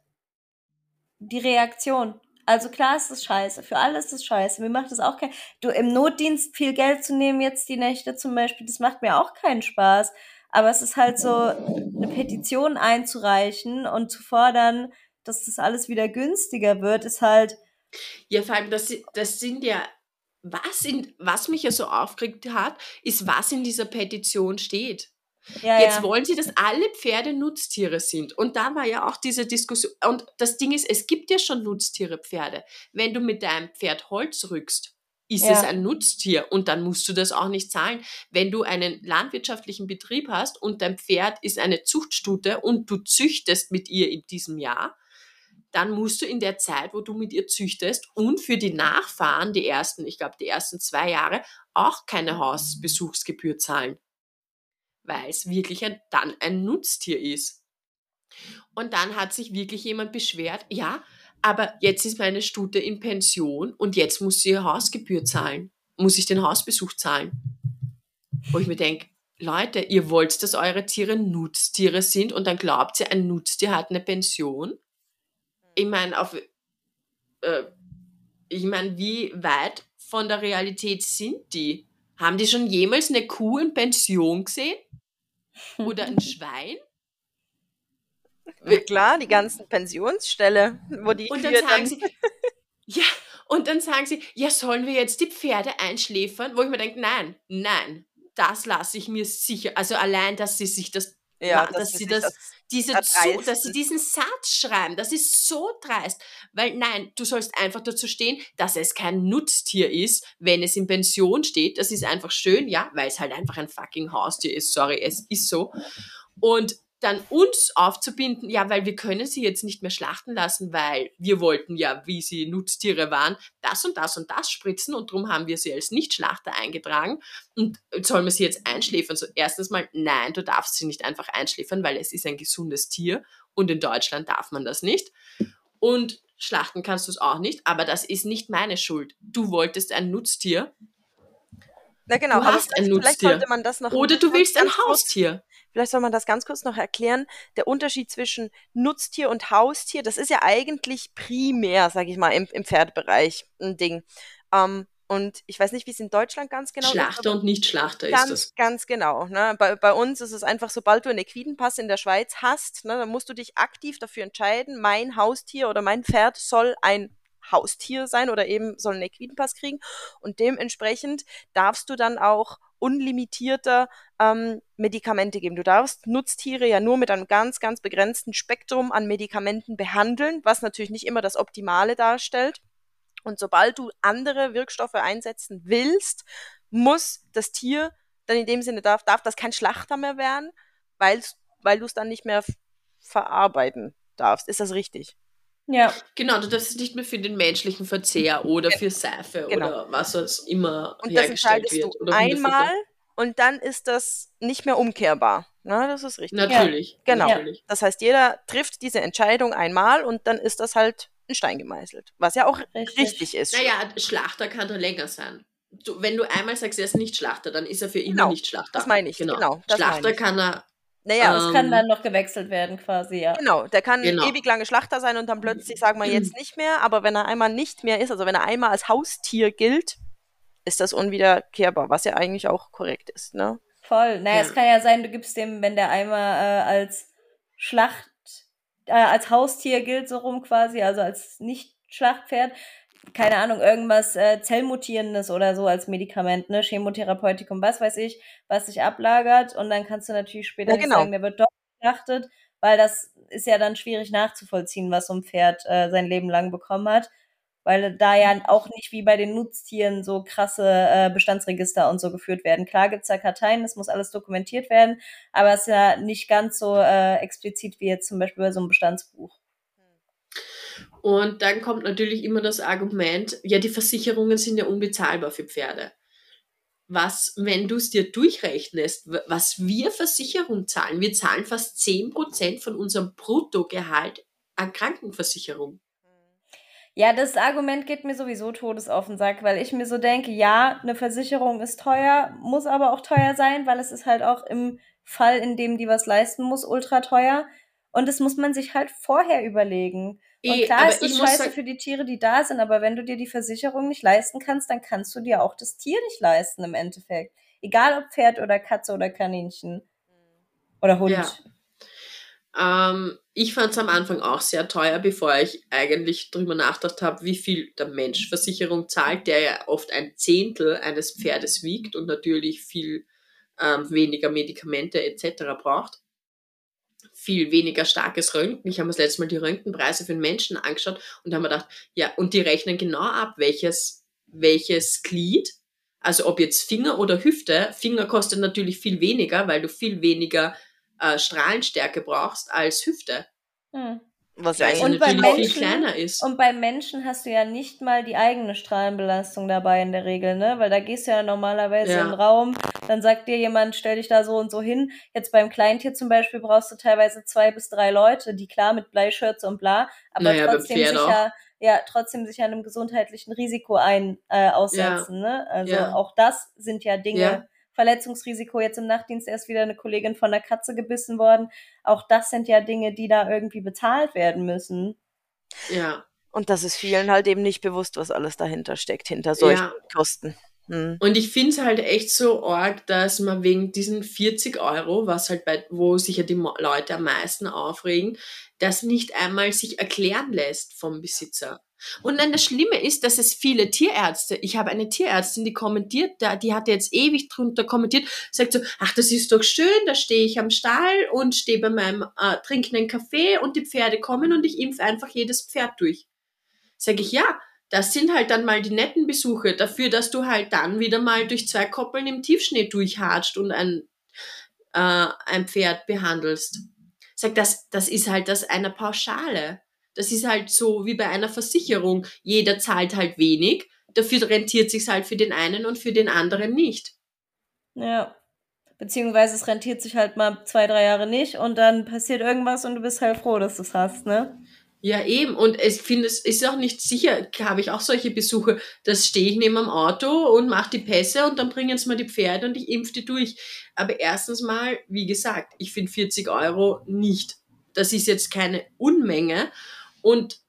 die Reaktion. Also klar ist das scheiße. Für alle ist das scheiße. Mir macht das auch kein. Du im Notdienst viel Geld zu nehmen, jetzt die Nächte zum Beispiel, das macht mir auch keinen Spaß. Aber es ist halt so, eine Petition einzureichen und zu fordern, dass das alles wieder günstiger wird, ist halt. Ja, vor allem, das, das sind ja, was, in, was mich ja so aufgeregt hat, ist, was in dieser Petition steht. Ja, Jetzt ja. wollen sie, dass alle Pferde Nutztiere sind. Und da war ja auch diese Diskussion. Und das Ding ist, es gibt ja schon Nutztiere Pferde. Wenn du mit deinem Pferd Holz rückst, ist Ja. es ein Nutztier und dann musst du das auch nicht zahlen. Wenn du einen landwirtschaftlichen Betrieb hast und dein Pferd ist eine Zuchtstute und du züchtest mit ihr in diesem Jahr, dann musst du in der Zeit, wo du mit ihr züchtest und für die Nachfahren, die ersten, ich glaube, die ersten zwei Jahre, auch keine Hausbesuchsgebühr zahlen weil es wirklich ein, dann ein Nutztier ist. Und dann hat sich wirklich jemand beschwert, ja, aber jetzt ist meine Stute in Pension und jetzt muss sie ihr Hausgebühr zahlen. Muss ich den Hausbesuch zahlen? Wo ich mir denke, Leute, ihr wollt, dass eure Tiere Nutztiere sind und dann glaubt ihr, ein Nutztier hat eine Pension? Ich meine, auf, äh, ich meine, wie weit von der Realität sind die? Haben die schon jemals eine Kuh in Pension gesehen? Oder ein (laughs) Schwein? Ja, klar, die ganzen Pensionsställe, wo die Und dann sagen sie, (laughs) ja, und dann sagen sie, ja, sollen wir jetzt die Pferde einschläfern? Wo ich mir denke, nein, nein, das lasse ich mir sicher. Also allein, dass sie sich das, ja, ma- dass sie sich das, diese. Zu, dass sie diesen Satz schreiben, das ist so dreist. Weil nein, du sollst einfach dazu stehen, dass es kein Nutztier ist, wenn es in Pension steht. Das ist einfach schön, ja, weil es halt einfach ein fucking Haustier ist. Sorry, es ist so. Und dann uns aufzubinden, ja, weil wir können sie jetzt nicht mehr schlachten lassen, weil wir wollten ja, wie sie Nutztiere waren, das und das und das spritzen und darum haben wir sie als Nichtschlachter eingetragen und sollen wir sie jetzt einschläfern? So erstens mal, nein, du darfst sie nicht einfach einschläfern, weil es ist ein gesundes Tier und in Deutschland darf man das nicht. Und schlachten kannst du es auch nicht, aber das ist nicht meine Schuld. Du wolltest ein Nutztier Na genau, Du hast ein vielleicht Nutztier. sollte man das noch oder du willst ein Haustier. Vielleicht soll man das ganz kurz noch erklären. Der Unterschied zwischen Nutztier und Haustier, das ist ja eigentlich primär, sage ich mal, im, im Pferdebereich ein Ding. Ähm, und ich weiß nicht, wie es in Deutschland ganz genau ist. Schlachter und Nichtschlachter ist Ganz, das. ganz genau. Ne? Bei, bei uns ist es einfach, sobald du einen Equidenpass in der Schweiz hast, ne, dann musst du dich aktiv dafür entscheiden, mein Haustier oder mein Pferd soll ein Haustier sein oder eben soll einen Equidenpass kriegen. Und dementsprechend darfst du dann auch unlimitierter ähm, Medikamente geben. Du darfst Nutztiere ja nur mit einem ganz, ganz begrenzten Spektrum an Medikamenten behandeln, was natürlich nicht immer das Optimale darstellt. Und sobald du andere Wirkstoffe einsetzen willst, muss das Tier dann in dem Sinne darf, darf das kein Schlachter mehr werden, weil's, weil du es dann nicht mehr verarbeiten darfst. Ist das richtig? Ja, Genau, du darfst es nicht mehr für den menschlichen Verzehr oder für Seife Genau. oder was es immer Und das hergestellt entscheidest wird. du Oder einmal und dann ist das nicht mehr umkehrbar. Na, das ist richtig. Natürlich. Genau. Natürlich. Das heißt, jeder trifft diese Entscheidung einmal und dann ist das halt in Stein gemeißelt. Was ja auch Richtig. richtig, ist. Naja, Schlachter kann da länger sein. Du, wenn du einmal sagst, er ist nicht Schlachter, dann ist er für immer Genau, nicht Schlachter. das meine ich, genau, das Schlachter kann er. Naja, Ähm, es kann dann noch gewechselt werden quasi, ja. Genau, der kann Genau. ewig lange Schlachter sein und dann plötzlich sagen wir jetzt (clears throat) nicht mehr, aber wenn er einmal nicht mehr ist, also wenn er einmal als Haustier gilt, ist das unwiederkehrbar, was ja eigentlich auch korrekt ist, ne? Voll. Naja, Ja. es kann ja sein, du gibst dem, wenn der einmal äh, als Schlacht, äh, als Haustier gilt, so rum quasi, also als Nicht-Schlachtpferd, keine Ahnung, irgendwas äh, Zellmutierendes oder so als Medikament, ne, Chemotherapeutikum, was weiß ich, was sich ablagert und dann kannst du natürlich später Ja, genau. sagen, der wird doch geschlachtet, weil das ist ja dann schwierig nachzuvollziehen, was so ein Pferd äh, sein Leben lang bekommen hat. Weil da ja auch nicht wie bei den Nutztieren so krasse äh, Bestandsregister und so geführt werden. Klar gibt's da Karteien, es muss alles dokumentiert werden, aber es ist ja nicht ganz so äh, explizit wie jetzt zum Beispiel bei so einem Bestandsbuch. Und dann kommt natürlich immer das Argument, ja, die Versicherungen sind ja unbezahlbar für Pferde. Was, wenn du es dir durchrechnest, was wir Versicherung zahlen, wir zahlen fast 10% von unserem Bruttogehalt an Krankenversicherung. Ja, das Argument geht mir sowieso todes auf den Sack, weil ich mir so denke, ja, eine Versicherung ist teuer, muss aber auch teuer sein, weil es ist halt auch im Fall, in dem die was leisten muss, ultra teuer. Und das muss man sich halt vorher überlegen. Und Eh, klar ist es scheiße sagen- für die Tiere, die da sind, aber wenn du dir die Versicherung nicht leisten kannst, dann kannst du dir auch das Tier nicht leisten im Endeffekt. Egal ob Pferd oder Katze oder Kaninchen. Oder Hund. Ja. Ähm, ich fand es am Anfang auch sehr teuer, bevor ich eigentlich darüber nachgedacht habe, wie viel der Mensch Versicherung zahlt, der ja oft ein Zehntel eines Pferdes wiegt und natürlich viel ähm, weniger Medikamente etc. braucht. Viel weniger starkes Röntgen. Ich habe mir das letzte Mal die Röntgenpreise für den Menschen angeschaut und habe mir gedacht, ja, und die rechnen genau ab, welches, welches Glied, also ob jetzt Finger oder Hüfte. Finger kostet natürlich viel weniger, weil du viel weniger äh, Strahlenstärke brauchst als Hüfte. Hm. Was ja eigentlich Und bei Menschen- viel kleiner ist. Und beim Menschen hast du ja nicht mal die eigene Strahlenbelastung dabei in der Regel, ne? Weil da gehst du ja normalerweise Ja. den Raum, dann sagt dir jemand, stell dich da so und so hin. Jetzt beim Kleintier zum Beispiel brauchst du teilweise zwei bis drei Leute, die klar mit Bleischürze und bla, aber Naja, trotzdem Pferd sich auch. ja, ja, trotzdem sich einem gesundheitlichen Risiko ein, äh, aussetzen, ne? Also Ja. auch das sind ja Dinge, Ja. Verletzungsrisiko, jetzt im Nachtdienst erst wieder eine Kollegin von der Katze gebissen worden. Auch das sind ja Dinge, die da irgendwie bezahlt werden müssen. Ja. Und das ist vielen halt eben nicht bewusst, was alles dahinter steckt, hinter solchen Ja. Kosten. Hm. Und ich finde es halt echt so arg, dass man wegen diesen 40 Euro, was halt bei, wo sich ja die Leute am meisten aufregen, das nicht einmal sich erklären lässt vom Besitzer. Und dann das Schlimme ist, dass es viele Tierärzte, ich habe eine Tierärztin, die kommentiert, die hatte jetzt ewig drunter kommentiert, sagt so, ach, das ist doch schön, da stehe ich am Stall und stehe bei meinem, äh, trinke einen Kaffee und die Pferde kommen und ich impfe einfach jedes Pferd durch. Sag ich, ja, das sind halt dann mal die netten Besuche dafür, dass du halt dann wieder mal durch zwei Koppeln im Tiefschnee durchhatscht und ein, äh, ein Pferd behandelst. Sag, das, das ist halt das einer Pauschale. Das ist halt so wie bei einer Versicherung. Jeder zahlt halt wenig, dafür rentiert sich's halt für den einen und für den anderen nicht. Ja. Beziehungsweise es rentiert sich halt mal zwei, drei Jahre nicht und dann passiert irgendwas und du bist halt froh, dass du es hast, ne? Ja, eben. Und ich finde, es ist auch nicht sicher, habe ich auch solche Besuche, da stehe ich neben dem Auto und mache die Pässe und dann bringen sie mir die Pferde und ich impfe die durch. Aber erstens mal, wie gesagt, ich finde 40 Euro nicht. Das ist jetzt keine Unmenge. Und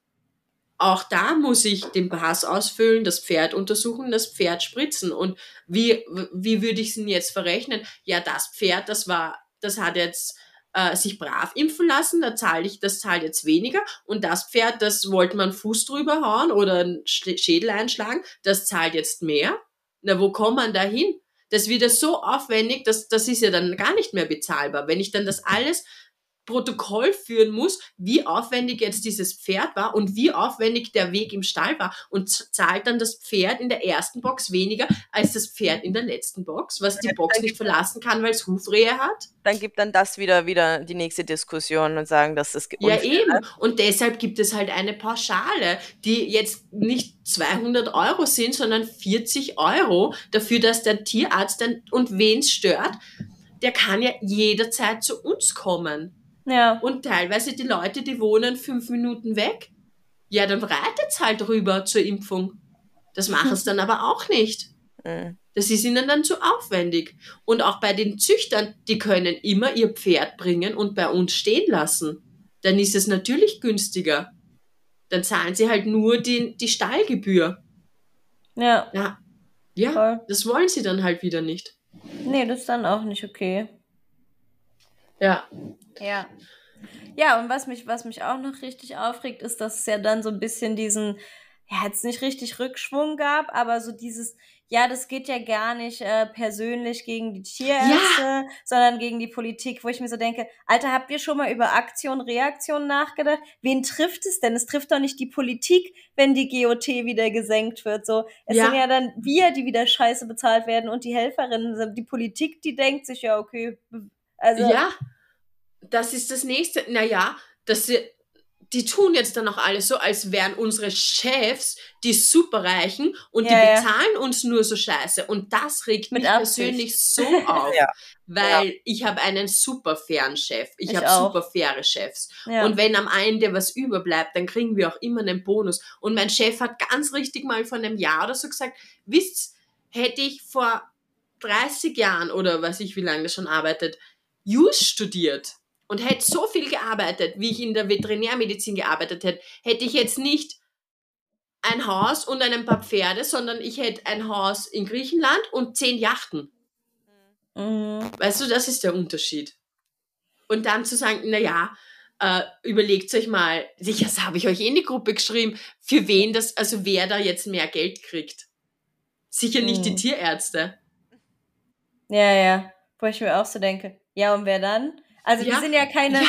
auch da muss ich den Pass ausfüllen, das Pferd untersuchen, das Pferd spritzen. Und wie, wie würde ich es denn jetzt verrechnen? Ja, das Pferd, das war, das hat jetzt äh, sich brav impfen lassen, da zahle ich, das zahlt jetzt weniger. Und das Pferd, das wollte man Fuß drüber hauen oder einen Sch- Schädel einschlagen, das zahlt jetzt mehr. Na, wo kommt man da hin? Das wird ja so aufwendig, dass das ist ja dann gar nicht mehr bezahlbar. Wenn ich dann das alles Protokoll führen muss, wie aufwendig jetzt dieses Pferd war und wie aufwendig der Weg im Stall war und zahlt dann das Pferd in der ersten Box weniger als das Pferd in der letzten Box, was die Box nicht verlassen kann, weil es Hufrehe hat. Dann gibt dann das wieder wieder die nächste Diskussion und sagen, dass das Ja, eben. Und deshalb gibt es halt eine Pauschale, die jetzt nicht 200 Euro sind, sondern 40 Euro dafür, dass der Tierarzt dann, und wen es stört, der kann ja jederzeit zu uns kommen. Ja. Und teilweise die Leute, die wohnen fünf Minuten weg, ja, dann reitet's halt rüber zur Impfung. Das (laughs) machen sie dann aber auch nicht. Mhm. Das ist ihnen dann zu aufwendig. Und auch bei den Züchtern, die können immer ihr Pferd bringen und bei uns stehen lassen. Dann ist es natürlich günstiger. Dann zahlen sie halt nur die, die Stallgebühr. Ja. Ja, ja, Voll. das wollen sie dann halt wieder nicht. Nee, das ist dann auch nicht okay. Ja, Ja. Ja, und was mich, was mich auch noch richtig aufregt, ist, dass es ja dann so ein bisschen diesen, ja, jetzt nicht richtig Rückschwung gab, aber so dieses, ja, das geht ja gar nicht äh, persönlich gegen die Tierärzte, sondern gegen die Politik, wo ich mir so denke, Alter, habt ihr schon mal über Aktion, Reaktion nachgedacht? Wen trifft es denn? Es trifft doch nicht die Politik, wenn die GOT wieder gesenkt wird. So, es Ja. sind ja dann wir, die wieder scheiße bezahlt werden und die Helferinnen. Die Politik, die denkt sich ja, okay, also ja, das ist das nächste. Naja, dass sie, die tun jetzt dann auch alles so, als wären unsere Chefs die Superreichen und Ja, die ja. bezahlen uns nur so scheiße. Und das regt mich Absicht. persönlich so (laughs) auf, Ja. weil ich habe einen super fairen Chef. Ich, Ich habe super faire Chefs. ja. Und wenn am Ende was überbleibt, dann kriegen wir auch immer einen Bonus. Und mein Chef hat ganz richtig mal vor einem Jahr oder so gesagt, wisst, hätte ich vor 30 Jahren oder weiß ich, wie lange das schon arbeitet, Jus studiert und hätte so viel gearbeitet, wie ich in der Veterinärmedizin gearbeitet hätte, hätte ich jetzt nicht ein Haus und ein paar Pferde, sondern ich hätte ein Haus in Griechenland und zehn Yachten. Mhm. Weißt du, das ist der Unterschied. Und dann zu sagen, na ja, äh, überlegt euch mal, sicher, das habe ich euch eh in die Gruppe geschrieben, für wen das, also wer da jetzt mehr Geld kriegt. Sicher nicht die Hm. Tierärzte. Ja, ja. Wo ich mir auch so denke, ja, und wer dann? Also wir Ja, sind ja keine,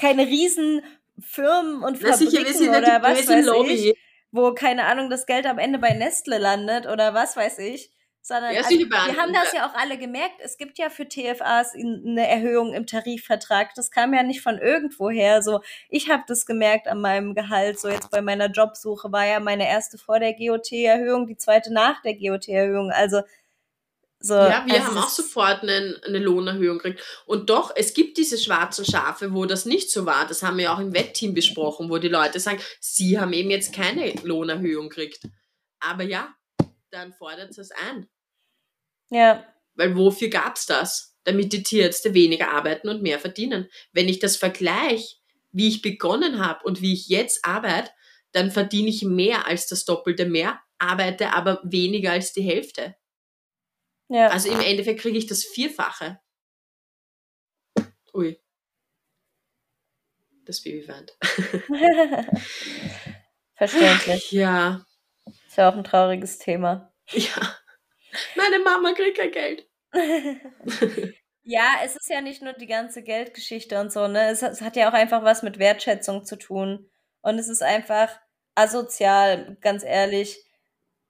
keine riesen Firmen und sicher, wir Fabriken sind ja oder was weiß Lobby. ich, wo, keine Ahnung, das Geld am Ende bei Nestle landet oder was weiß ich. Sondern Ja, also, sicher wir haben das ja. ja auch alle gemerkt. Es gibt ja für TFAs in- eine Erhöhung im Tarifvertrag. Das kam ja nicht von irgendwoher. So, ich habe das gemerkt an meinem Gehalt. So jetzt bei meiner Jobsuche war ja meine erste vor der GOT-Erhöhung, die zweite nach der GOT-Erhöhung. Also so. Ja, wir also haben auch sofort einen, eine Lohnerhöhung gekriegt. Und doch, es gibt diese schwarzen Schafe, wo das nicht so war. Das haben wir auch im Wettteam besprochen, wo die Leute sagen, sie haben eben jetzt keine Lohnerhöhung gekriegt. Aber ja, dann fordert es ein. Ja, Weil wofür gab's das? Damit die Tierärzte weniger arbeiten und mehr verdienen. Wenn ich das vergleiche, wie ich begonnen habe und wie ich jetzt arbeite, dann verdiene ich mehr als das Doppelte mehr, arbeite aber weniger als die Hälfte. Ja. Also im Endeffekt kriege ich das Vierfache. Ui. Das Baby weint. (laughs) Verständlich. (laughs) Ja, Ist ja auch ein trauriges Thema. ja. Meine Mama kriegt kein Geld. (laughs) Ja, es ist ja nicht nur die ganze Geldgeschichte und so, ne? Es, es hat ja auch einfach was mit Wertschätzung zu tun. Und es ist einfach asozial, ganz ehrlich,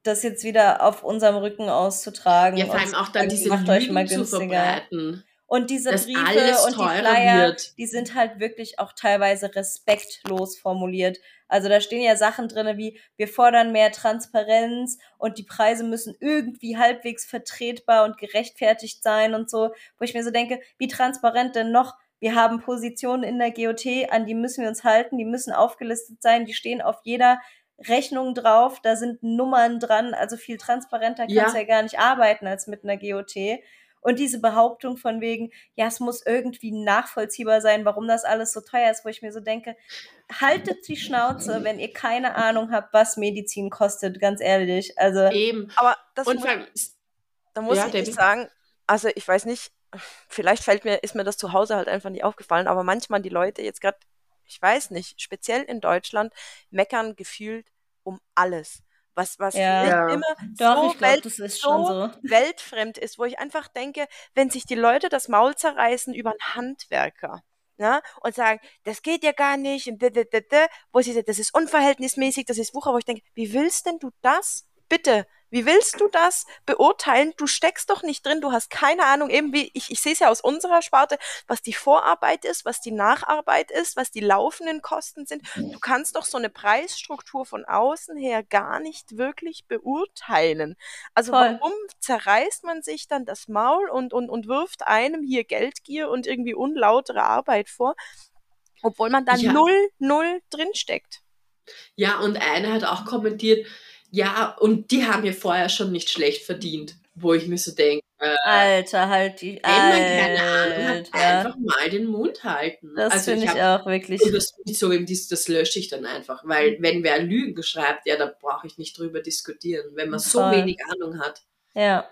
das jetzt wieder auf unserem Rücken auszutragen. Ja, vor allem auch dann diese macht euch mal Lügen zu günstiger. verbreiten. Und diese dass Briefe und die Flyer, wird. die sind halt wirklich auch teilweise respektlos formuliert. Also da stehen ja Sachen drinne wie, wir fordern mehr Transparenz und die Preise müssen irgendwie halbwegs vertretbar und gerechtfertigt sein und so, wo ich mir so denke, wie transparent denn noch? Wir haben Positionen in der GOT, an die müssen wir uns halten, die müssen aufgelistet sein, die stehen auf jeder Rechnung drauf, da sind Nummern dran, also viel transparenter kannst du Ja. ja gar nicht arbeiten als mit einer GOT. Und diese Behauptung von wegen, ja, es muss irgendwie nachvollziehbar sein, warum das alles so teuer ist, wo ich mir so denke, haltet die Schnauze, wenn ihr keine Ahnung habt, was Medizin kostet, ganz ehrlich. Also, Eben. Aber das Und muss, da muss Ja, ich Debbie. nicht sagen, also ich weiß nicht, vielleicht fällt mir, ist mir das zu Hause halt einfach nicht aufgefallen, aber manchmal die Leute jetzt gerade, ich weiß nicht, speziell in Deutschland, meckern gefühlt um alles. Was, was Ja. nicht Ja. immer doch, so ich glaube, welt, das ist so schon so. weltfremd ist, wo ich einfach denke, wenn sich die Leute das Maul zerreißen über einen Handwerker, ne, und sagen, das geht ja gar nicht, und da, da, da, da, wo sie sagen, das ist unverhältnismäßig, das ist Wucher, wo ich denke, wie willst denn du das? Bitte, wie willst du das beurteilen? Du steckst doch nicht drin, du hast keine Ahnung, eben wie, ich, ich sehe es ja aus unserer Sparte, was die Vorarbeit ist, was die Nacharbeit ist, was die laufenden Kosten sind. Du kannst doch so eine Preisstruktur von außen her gar nicht wirklich beurteilen. Also Voll. warum zerreißt man sich dann das Maul und, und, und wirft einem hier Geldgier und irgendwie unlautere Arbeit vor, obwohl man da Ja. null, null drinsteckt? Ja, und eine hat auch kommentiert, ja, und die haben ja vorher schon nicht schlecht verdient, wo ich mir so denke, äh, Alter, halt die, man keine Ahnung hat, Alter. einfach mal den Mund halten. Das also finde ich hab- auch wirklich. Und das, so eben dies, das lösche ich dann einfach, weil wenn wer Lügen schreibt, ja, da brauche ich nicht drüber diskutieren, wenn man so Voll. wenig Ahnung hat. Ja.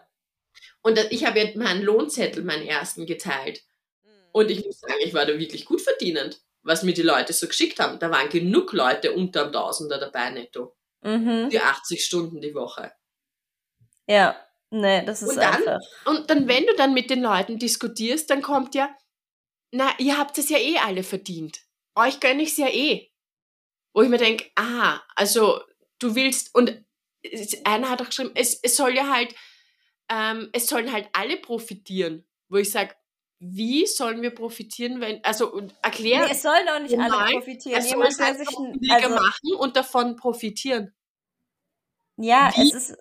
Und das- ich habe ja meinen Lohnzettel, meinen ersten, geteilt. Und ich muss sagen, ich war da wirklich gut verdienend, was mir die Leute so geschickt haben. Da waren genug Leute unter dem Tausender dabei netto. Mhm. Für 80 Stunden die Woche. Ja. Nee, das ist Und dann- einfach. Und dann, wenn du dann mit den Leuten diskutierst, dann kommt ja, na, ihr habt es ja eh alle verdient. Euch gönne ich es ja eh. Wo ich mir denke, ah, also du willst, und einer hat auch geschrieben, es, es soll ja halt, ähm, es sollen halt alle profitieren. Wo ich sage, wie sollen wir profitieren, wenn, also und erklär, Nee, es sollen auch nicht alle profitieren. es soll Jemand, einfach sich also, machen und davon profitieren. ja, Wie? es ist.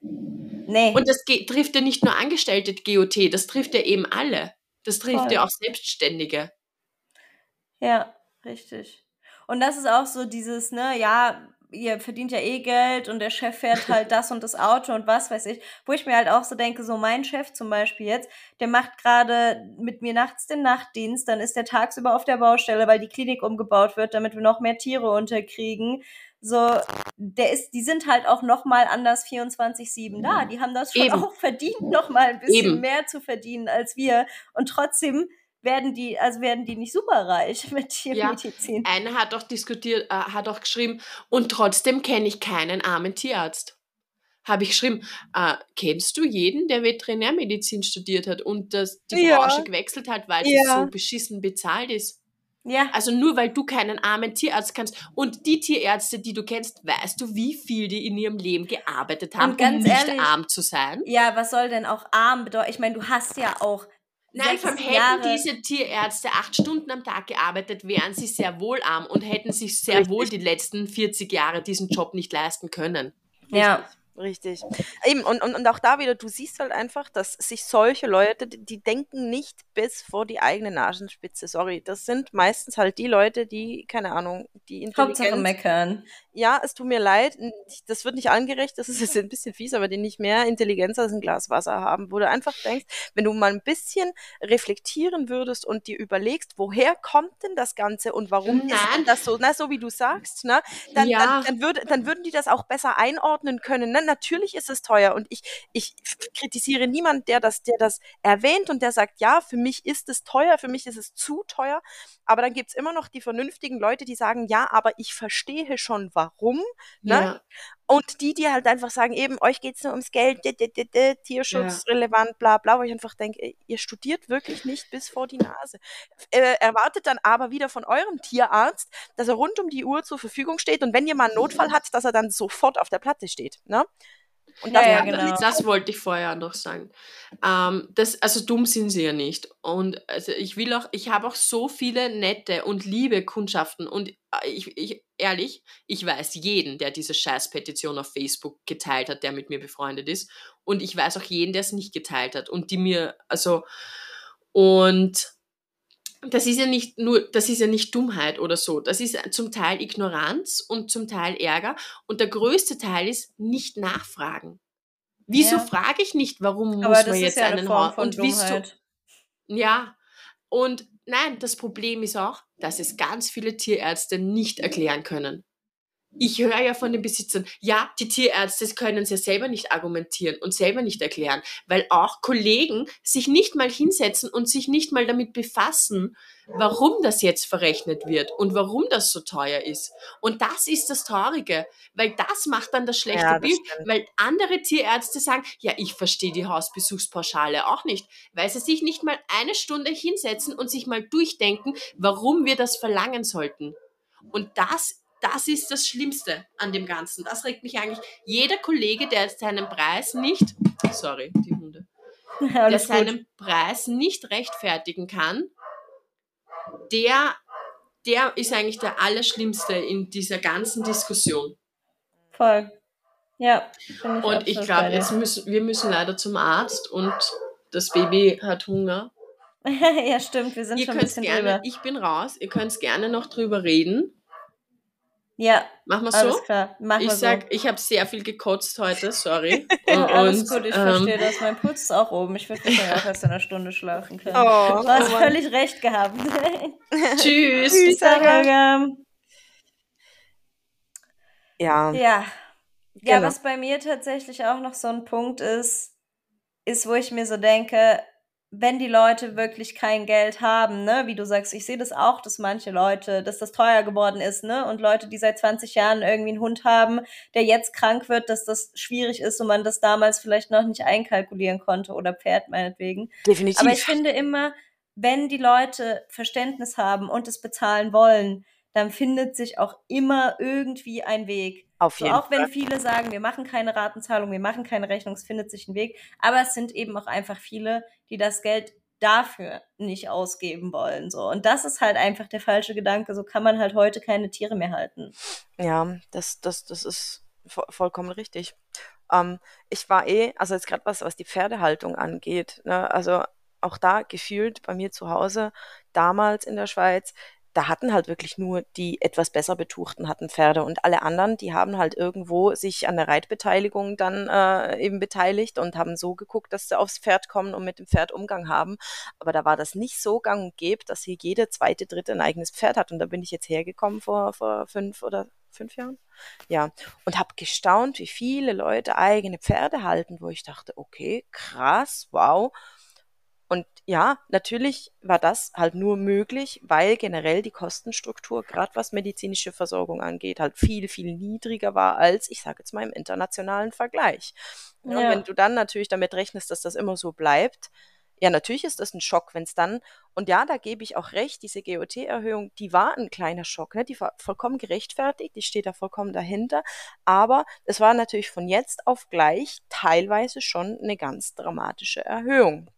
Nee. Und das trifft ja nicht nur Angestellte GOT, das trifft ja eben alle. Das trifft Voll. ja auch Selbstständige. Ja, richtig. Und das ist auch so dieses, ne, ja, ihr verdient ja eh Geld und der Chef fährt halt (laughs) das und das Auto und was weiß ich, wo ich mir halt auch so denke, so mein Chef zum Beispiel jetzt, der macht gerade mit mir nachts den Nachtdienst, dann ist der tagsüber auf der Baustelle, weil die Klinik umgebaut wird, damit wir noch mehr Tiere unterkriegen. So, der ist, die sind halt auch noch mal anders 24/7 da. Die haben das schon Eben. auch verdient, noch mal ein bisschen Eben. mehr zu verdienen als wir. Und trotzdem werden die, also werden die nicht superreich (laughs) mit Tiermedizin. Ja, einer hat auch diskutiert, äh, hat auch geschrieben, und trotzdem kenne ich keinen armen Tierarzt. Habe ich geschrieben, äh, kennst du jeden, der Veterinärmedizin studiert hat und das, die Ja. Branche gewechselt hat, weil sie Ja. so beschissen bezahlt ist? Ja, Also nur weil du keinen armen Tierarzt kannst und die Tierärzte, die du kennst, weißt du, wie viel die in ihrem Leben gearbeitet haben, um nicht ehrlich, arm zu sein? ja, was soll denn auch arm bedeuten? Ich meine, du hast ja auch Nein, vor allem hätten Jahre. diese Tierärzte acht Stunden am Tag gearbeitet, wären sie sehr wohl arm und hätten sich sehr Richtig. wohl die letzten 40 Jahre diesen Job nicht leisten können. Ja. Richtig. Eben, und, und, und auch da wieder, du siehst halt einfach, dass sich solche Leute, die, denken nicht bis vor die eigene Nasenspitze. Sorry, das sind meistens halt die Leute, die, keine Ahnung, die Hauptsache Intelligenz. meckern. Ja, es tut mir leid, das wird nicht angerecht, das ist jetzt ein bisschen fies, aber die nicht mehr Intelligenz als ein Glas Wasser haben, wo du einfach denkst, wenn du mal ein bisschen reflektieren würdest und dir überlegst, woher kommt denn das Ganze und warum ist Nein. denn das so, na, so wie du sagst, ne, dann, Ja. dann, dann, würde, dann würden die das auch besser einordnen können. Ne? Natürlich ist es teuer und ich, ich kritisiere niemanden, der das, der das erwähnt und der sagt, ja, für mich ist es teuer, für mich ist es zu teuer, aber dann gibt's immer noch die vernünftigen Leute, die sagen, ja, aber ich verstehe schon warum. Ne? Ja. Und die, die halt einfach sagen, eben, euch geht's nur ums Geld, d, d, d, Tierschutz relevant, bla bla, wo ich einfach denke, ey, ihr studiert wirklich nicht bis vor die Nase. Äh, erwartet dann aber wieder von eurem Tierarzt, dass er rund um die Uhr zur Verfügung steht und wenn ihr mal einen Notfall hat, dass er dann sofort auf der Platte steht. Ne? Und das ja, genau. Das, das wollte ich vorher noch sagen. Ähm, das, also dumm sind sie ja nicht. Und also ich will auch, ich habe auch so viele nette und liebe Kundschaften. Und äh, ich, ich, ehrlich, ich weiß jeden, der diese Scheiß-Petition auf Facebook geteilt hat, der mit mir befreundet ist. Und ich weiß auch jeden, der es nicht geteilt hat. Und die mir, also, und das ist ja nicht nur, das ist ja nicht Dummheit oder so. Das ist zum Teil Ignoranz und zum Teil Ärger. Und der größte Teil ist nicht nachfragen. Wieso Ja. frage ich nicht, warum Aber muss das man jetzt ja eine einen von Und wieso? Ja. Und nein, das Problem ist auch, dass es ganz viele Tierärzte nicht erklären können. Ich höre ja von den Besitzern, ja, die Tierärzte können es ja selber nicht argumentieren und selber nicht erklären, weil auch Kollegen sich nicht mal hinsetzen und sich nicht mal damit befassen, warum das jetzt verrechnet wird und warum das so teuer ist. Und das ist das Traurige, weil das macht dann das schlechte Ja, das Bild, stimmt. weil andere Tierärzte sagen, ja, ich verstehe die Hausbesuchspauschale auch nicht, weil sie sich nicht mal eine Stunde hinsetzen und sich mal durchdenken, warum wir das verlangen sollten. Und das, das ist das Schlimmste an dem Ganzen. Das regt mich eigentlich. Jeder Kollege, der seinen Preis nicht, sorry, die Hunde, (laughs) der Alles gut. seinen Preis nicht rechtfertigen kann, der, der ist eigentlich der Allerschlimmste in dieser ganzen Diskussion. Voll. Ja, ich Und ich glaube, jetzt müssen wir müssen leider zum Arzt und das Baby hat Hunger. (laughs) ja, stimmt, wir sind Ihr schon ein bisschen gerne, drüber. ich bin raus, ihr könnt gerne noch drüber reden. Ja, Machen wir alles so? klar. Machen Ich sag, so. ich habe sehr viel gekotzt heute, sorry. (laughs) Alles Und, gut, ich ähm, verstehe das. Mein Puls ist auch oben. Ich würde wahrscheinlich auch erst in einer Stunde schlafen können. Oh, du hast oh Mann. völlig recht gehabt. (laughs) Tschüss. Tschüss, Sarah. Ja, Ja. Ja, Genau. was bei mir tatsächlich auch noch so ein Punkt ist, ist, wo ich mir so denke, wenn die Leute wirklich kein Geld haben, ne, wie du sagst, ich sehe das auch, dass manche Leute, dass das teuer geworden ist, ne, und Leute, die seit 20 Jahren irgendwie einen Hund haben, der jetzt krank wird, dass das schwierig ist und man das damals vielleicht noch nicht einkalkulieren konnte oder Pferd meinetwegen. definitiv. Aber ich finde immer, wenn die Leute Verständnis haben und es bezahlen wollen, dann findet sich auch immer irgendwie ein Weg. Auf So, jeden auch wenn Fall. viele sagen, wir machen keine Ratenzahlung, wir machen keine Rechnung, es findet sich ein Weg. Aber es sind eben auch einfach viele, die das Geld dafür nicht ausgeben wollen. So. Und das ist halt einfach der falsche Gedanke. So kann man halt heute keine Tiere mehr halten. Ja, das, das, das ist vo vollkommen richtig. Ähm, ich war eh, also jetzt gerade was, was die Pferdehaltung angeht, ne, also auch da gefühlt bei mir zu Hause, damals in der Schweiz, da hatten halt wirklich nur die etwas besser betuchten hatten Pferde und alle anderen, die haben halt irgendwo sich an der Reitbeteiligung dann äh, eben beteiligt und haben so geguckt, dass sie aufs Pferd kommen und mit dem Pferd Umgang haben. Aber da war das nicht so gang und gäbe, dass hier jede zweite, dritte ein eigenes Pferd hat. Und da bin ich jetzt hergekommen vor, vor fünf oder fünf Jahren. Ja, und habe gestaunt, wie viele Leute eigene Pferde halten, wo ich dachte, okay, krass, wow. Und ja, natürlich war das halt nur möglich, weil generell die Kostenstruktur, gerade was medizinische Versorgung angeht, halt viel, viel niedriger war als, ich sage jetzt mal, im internationalen Vergleich. Ja. Und wenn du dann natürlich damit rechnest, dass das immer so bleibt, ja, natürlich ist das ein Schock, wenn es dann, und ja, da gebe ich auch recht, diese GOT-Erhöhung, die war ein kleiner Schock, ne? die war vollkommen gerechtfertigt, die steht da vollkommen dahinter, aber es war natürlich von jetzt auf gleich teilweise schon eine ganz dramatische Erhöhung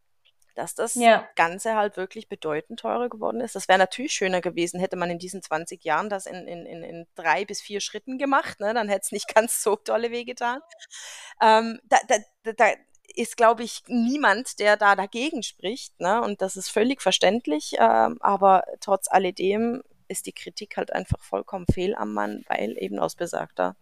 dass das ja. Ganze halt wirklich bedeutend teurer geworden ist. Das wäre natürlich schöner gewesen, hätte man in diesen 20 Jahren das in, in, in, in drei bis vier Schritten gemacht, ne? dann hätte es nicht (laughs) ganz so tolle Wege getan. Ähm, da, da, da, ist, glaube ich, niemand, der da dagegen spricht. Ne? Und das ist völlig verständlich. Ähm, aber trotz alledem ist die Kritik halt einfach vollkommen fehl am Mann, weil eben aus besagter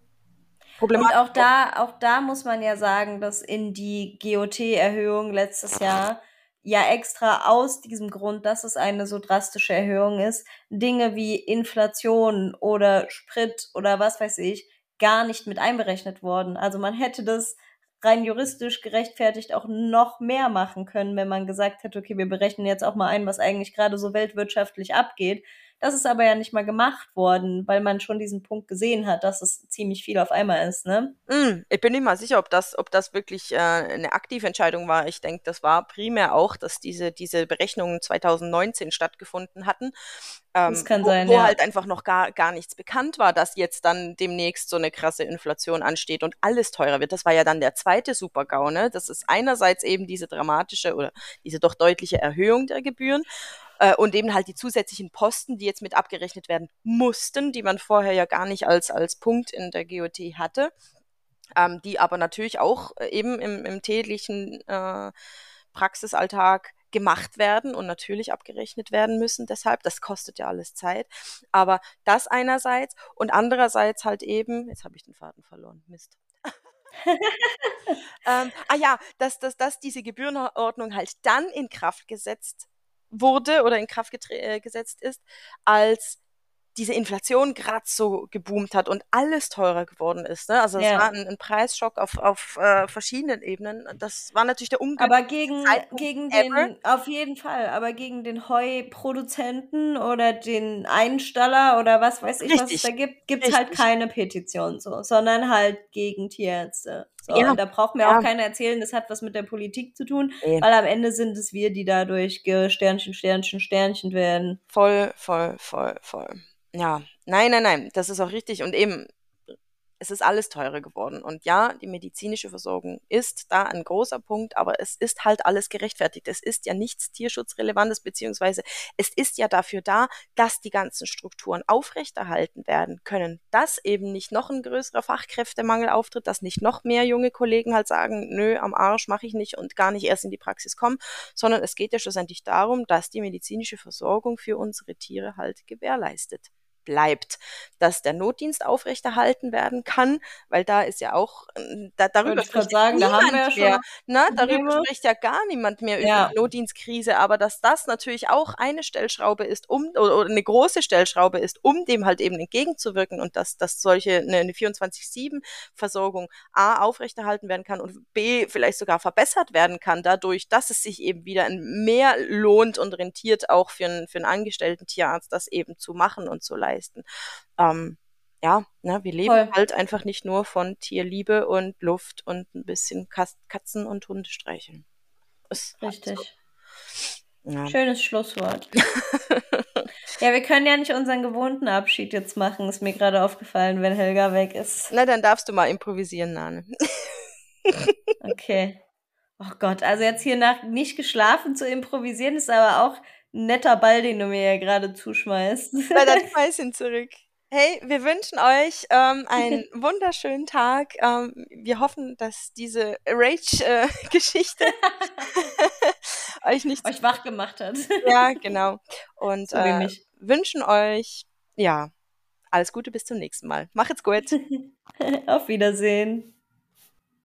Problematik. Und auch da, auch da muss man ja sagen, dass in die GOT-Erhöhung letztes Jahr ja extra aus diesem Grund, dass es eine so drastische Erhöhung ist, Dinge wie Inflation oder Sprit oder was weiß ich gar nicht mit einberechnet worden. Also man hätte das rein juristisch gerechtfertigt auch noch mehr machen können, wenn man gesagt hätte, okay, wir berechnen jetzt auch mal ein, was eigentlich gerade so weltwirtschaftlich abgeht. Das ist aber ja nicht mal gemacht worden, weil man schon diesen Punkt gesehen hat, dass es ziemlich viel auf einmal ist, ne? Mm, ich bin nicht mal sicher, ob das, ob das wirklich äh, eine aktive Entscheidung war. Ich denke, das war primär auch, dass diese, diese Berechnungen 2019 stattgefunden hatten. Ähm, das kann wo, sein, wo ja. halt einfach noch gar, gar nichts bekannt war, dass jetzt dann demnächst so eine krasse Inflation ansteht und alles teurer wird. Das war ja dann der zweite Super-GAU, ne? Das ist einerseits eben diese dramatische oder diese doch deutliche Erhöhung der Gebühren äh, und eben halt die zusätzlichen Posten, die jetzt mit abgerechnet werden mussten, die man vorher ja gar nicht als, als Punkt in der GOT hatte, ähm, die aber natürlich auch äh, eben im, im täglichen äh, Praxisalltag gemacht werden und natürlich abgerechnet werden müssen. Deshalb, das kostet ja alles Zeit. Aber das einerseits und andererseits halt eben, jetzt habe ich den Faden verloren, Mist. (laughs) ähm, ah ja, dass, dass, dass diese Gebührenordnung halt dann in Kraft gesetzt wurde oder in Kraft äh, gesetzt ist, als diese Inflation gerade so geboomt hat und alles teurer geworden ist. Ne? Also es ja. war ein, ein, Preisschock auf, auf äh, verschiedenen Ebenen. Das war natürlich der ungünstige Aber gegen, gegen den, auf jeden Fall, aber gegen den Heuproduzenten oder den Einstaller oder was weiß ich, Richtig. was es da gibt, gibt es halt keine Petition so, sondern halt gegen Tierärzte. So, ja. da braucht mir ja. auch keiner erzählen, das hat was mit der Politik zu tun, nee. weil am Ende sind es wir, die dadurch Sternchen, Sternchen, Sternchen werden. Voll, voll, voll, voll. Ja, nein, nein, nein, das ist auch richtig. Und eben, es ist alles teurer geworden. Und ja, die medizinische Versorgung ist da ein großer Punkt, aber es ist halt alles gerechtfertigt. Es ist ja nichts Tierschutzrelevantes, beziehungsweise es ist ja dafür da, dass die ganzen Strukturen aufrechterhalten werden können. Dass eben nicht noch ein größerer Fachkräftemangel auftritt, dass nicht noch mehr junge Kollegen halt sagen, nö, am Arsch mache ich nicht und gar nicht erst in die Praxis kommen, sondern es geht ja schlussendlich darum, dass die medizinische Versorgung für unsere Tiere halt gewährleistet bleibt, dass der Notdienst aufrechterhalten werden kann, weil da ist ja auch, äh, da, darüber spricht sagen, niemand ja mehr, ne? darüber ja. spricht ja gar niemand mehr ja. über die Notdienstkrise, aber dass das natürlich auch eine Stellschraube ist, um, oder eine große Stellschraube ist, um dem halt eben entgegenzuwirken und dass, dass solche, eine, eine 24-7-Versorgung A aufrechterhalten werden kann und B vielleicht sogar verbessert werden kann, dadurch, dass es sich eben wieder mehr lohnt und rentiert, auch für einen, für einen angestellten Tierarzt das eben zu machen und zu leisten leisten. Ähm, ja, ne, wir leben Voll. halt einfach nicht nur von Tierliebe und Luft und ein bisschen Katzen und Hunde streicheln. Ist halt Richtig. So. Ja. Schönes Schlusswort. ja, wir können ja nicht unseren gewohnten Abschied jetzt machen, ist mir gerade aufgefallen, wenn Helga weg ist. Na, dann darfst du mal improvisieren, Nane. okay. Oh Gott, also jetzt hier nach nicht geschlafen zu improvisieren, ist aber auch netter Ball, den du mir ja gerade zuschmeißt. (laughs) Na, dann (laughs) schmeiß ihn zurück. Hey, wir wünschen euch ähm, einen (laughs) wunderschönen Tag. Ähm, wir hoffen, dass diese Rage-Geschichte äh, euch nicht euch wach gemacht hat. ja, genau. Und so äh, wünschen euch ja alles Gute bis zum nächsten Mal. Macht's gut. Auf Wiedersehen.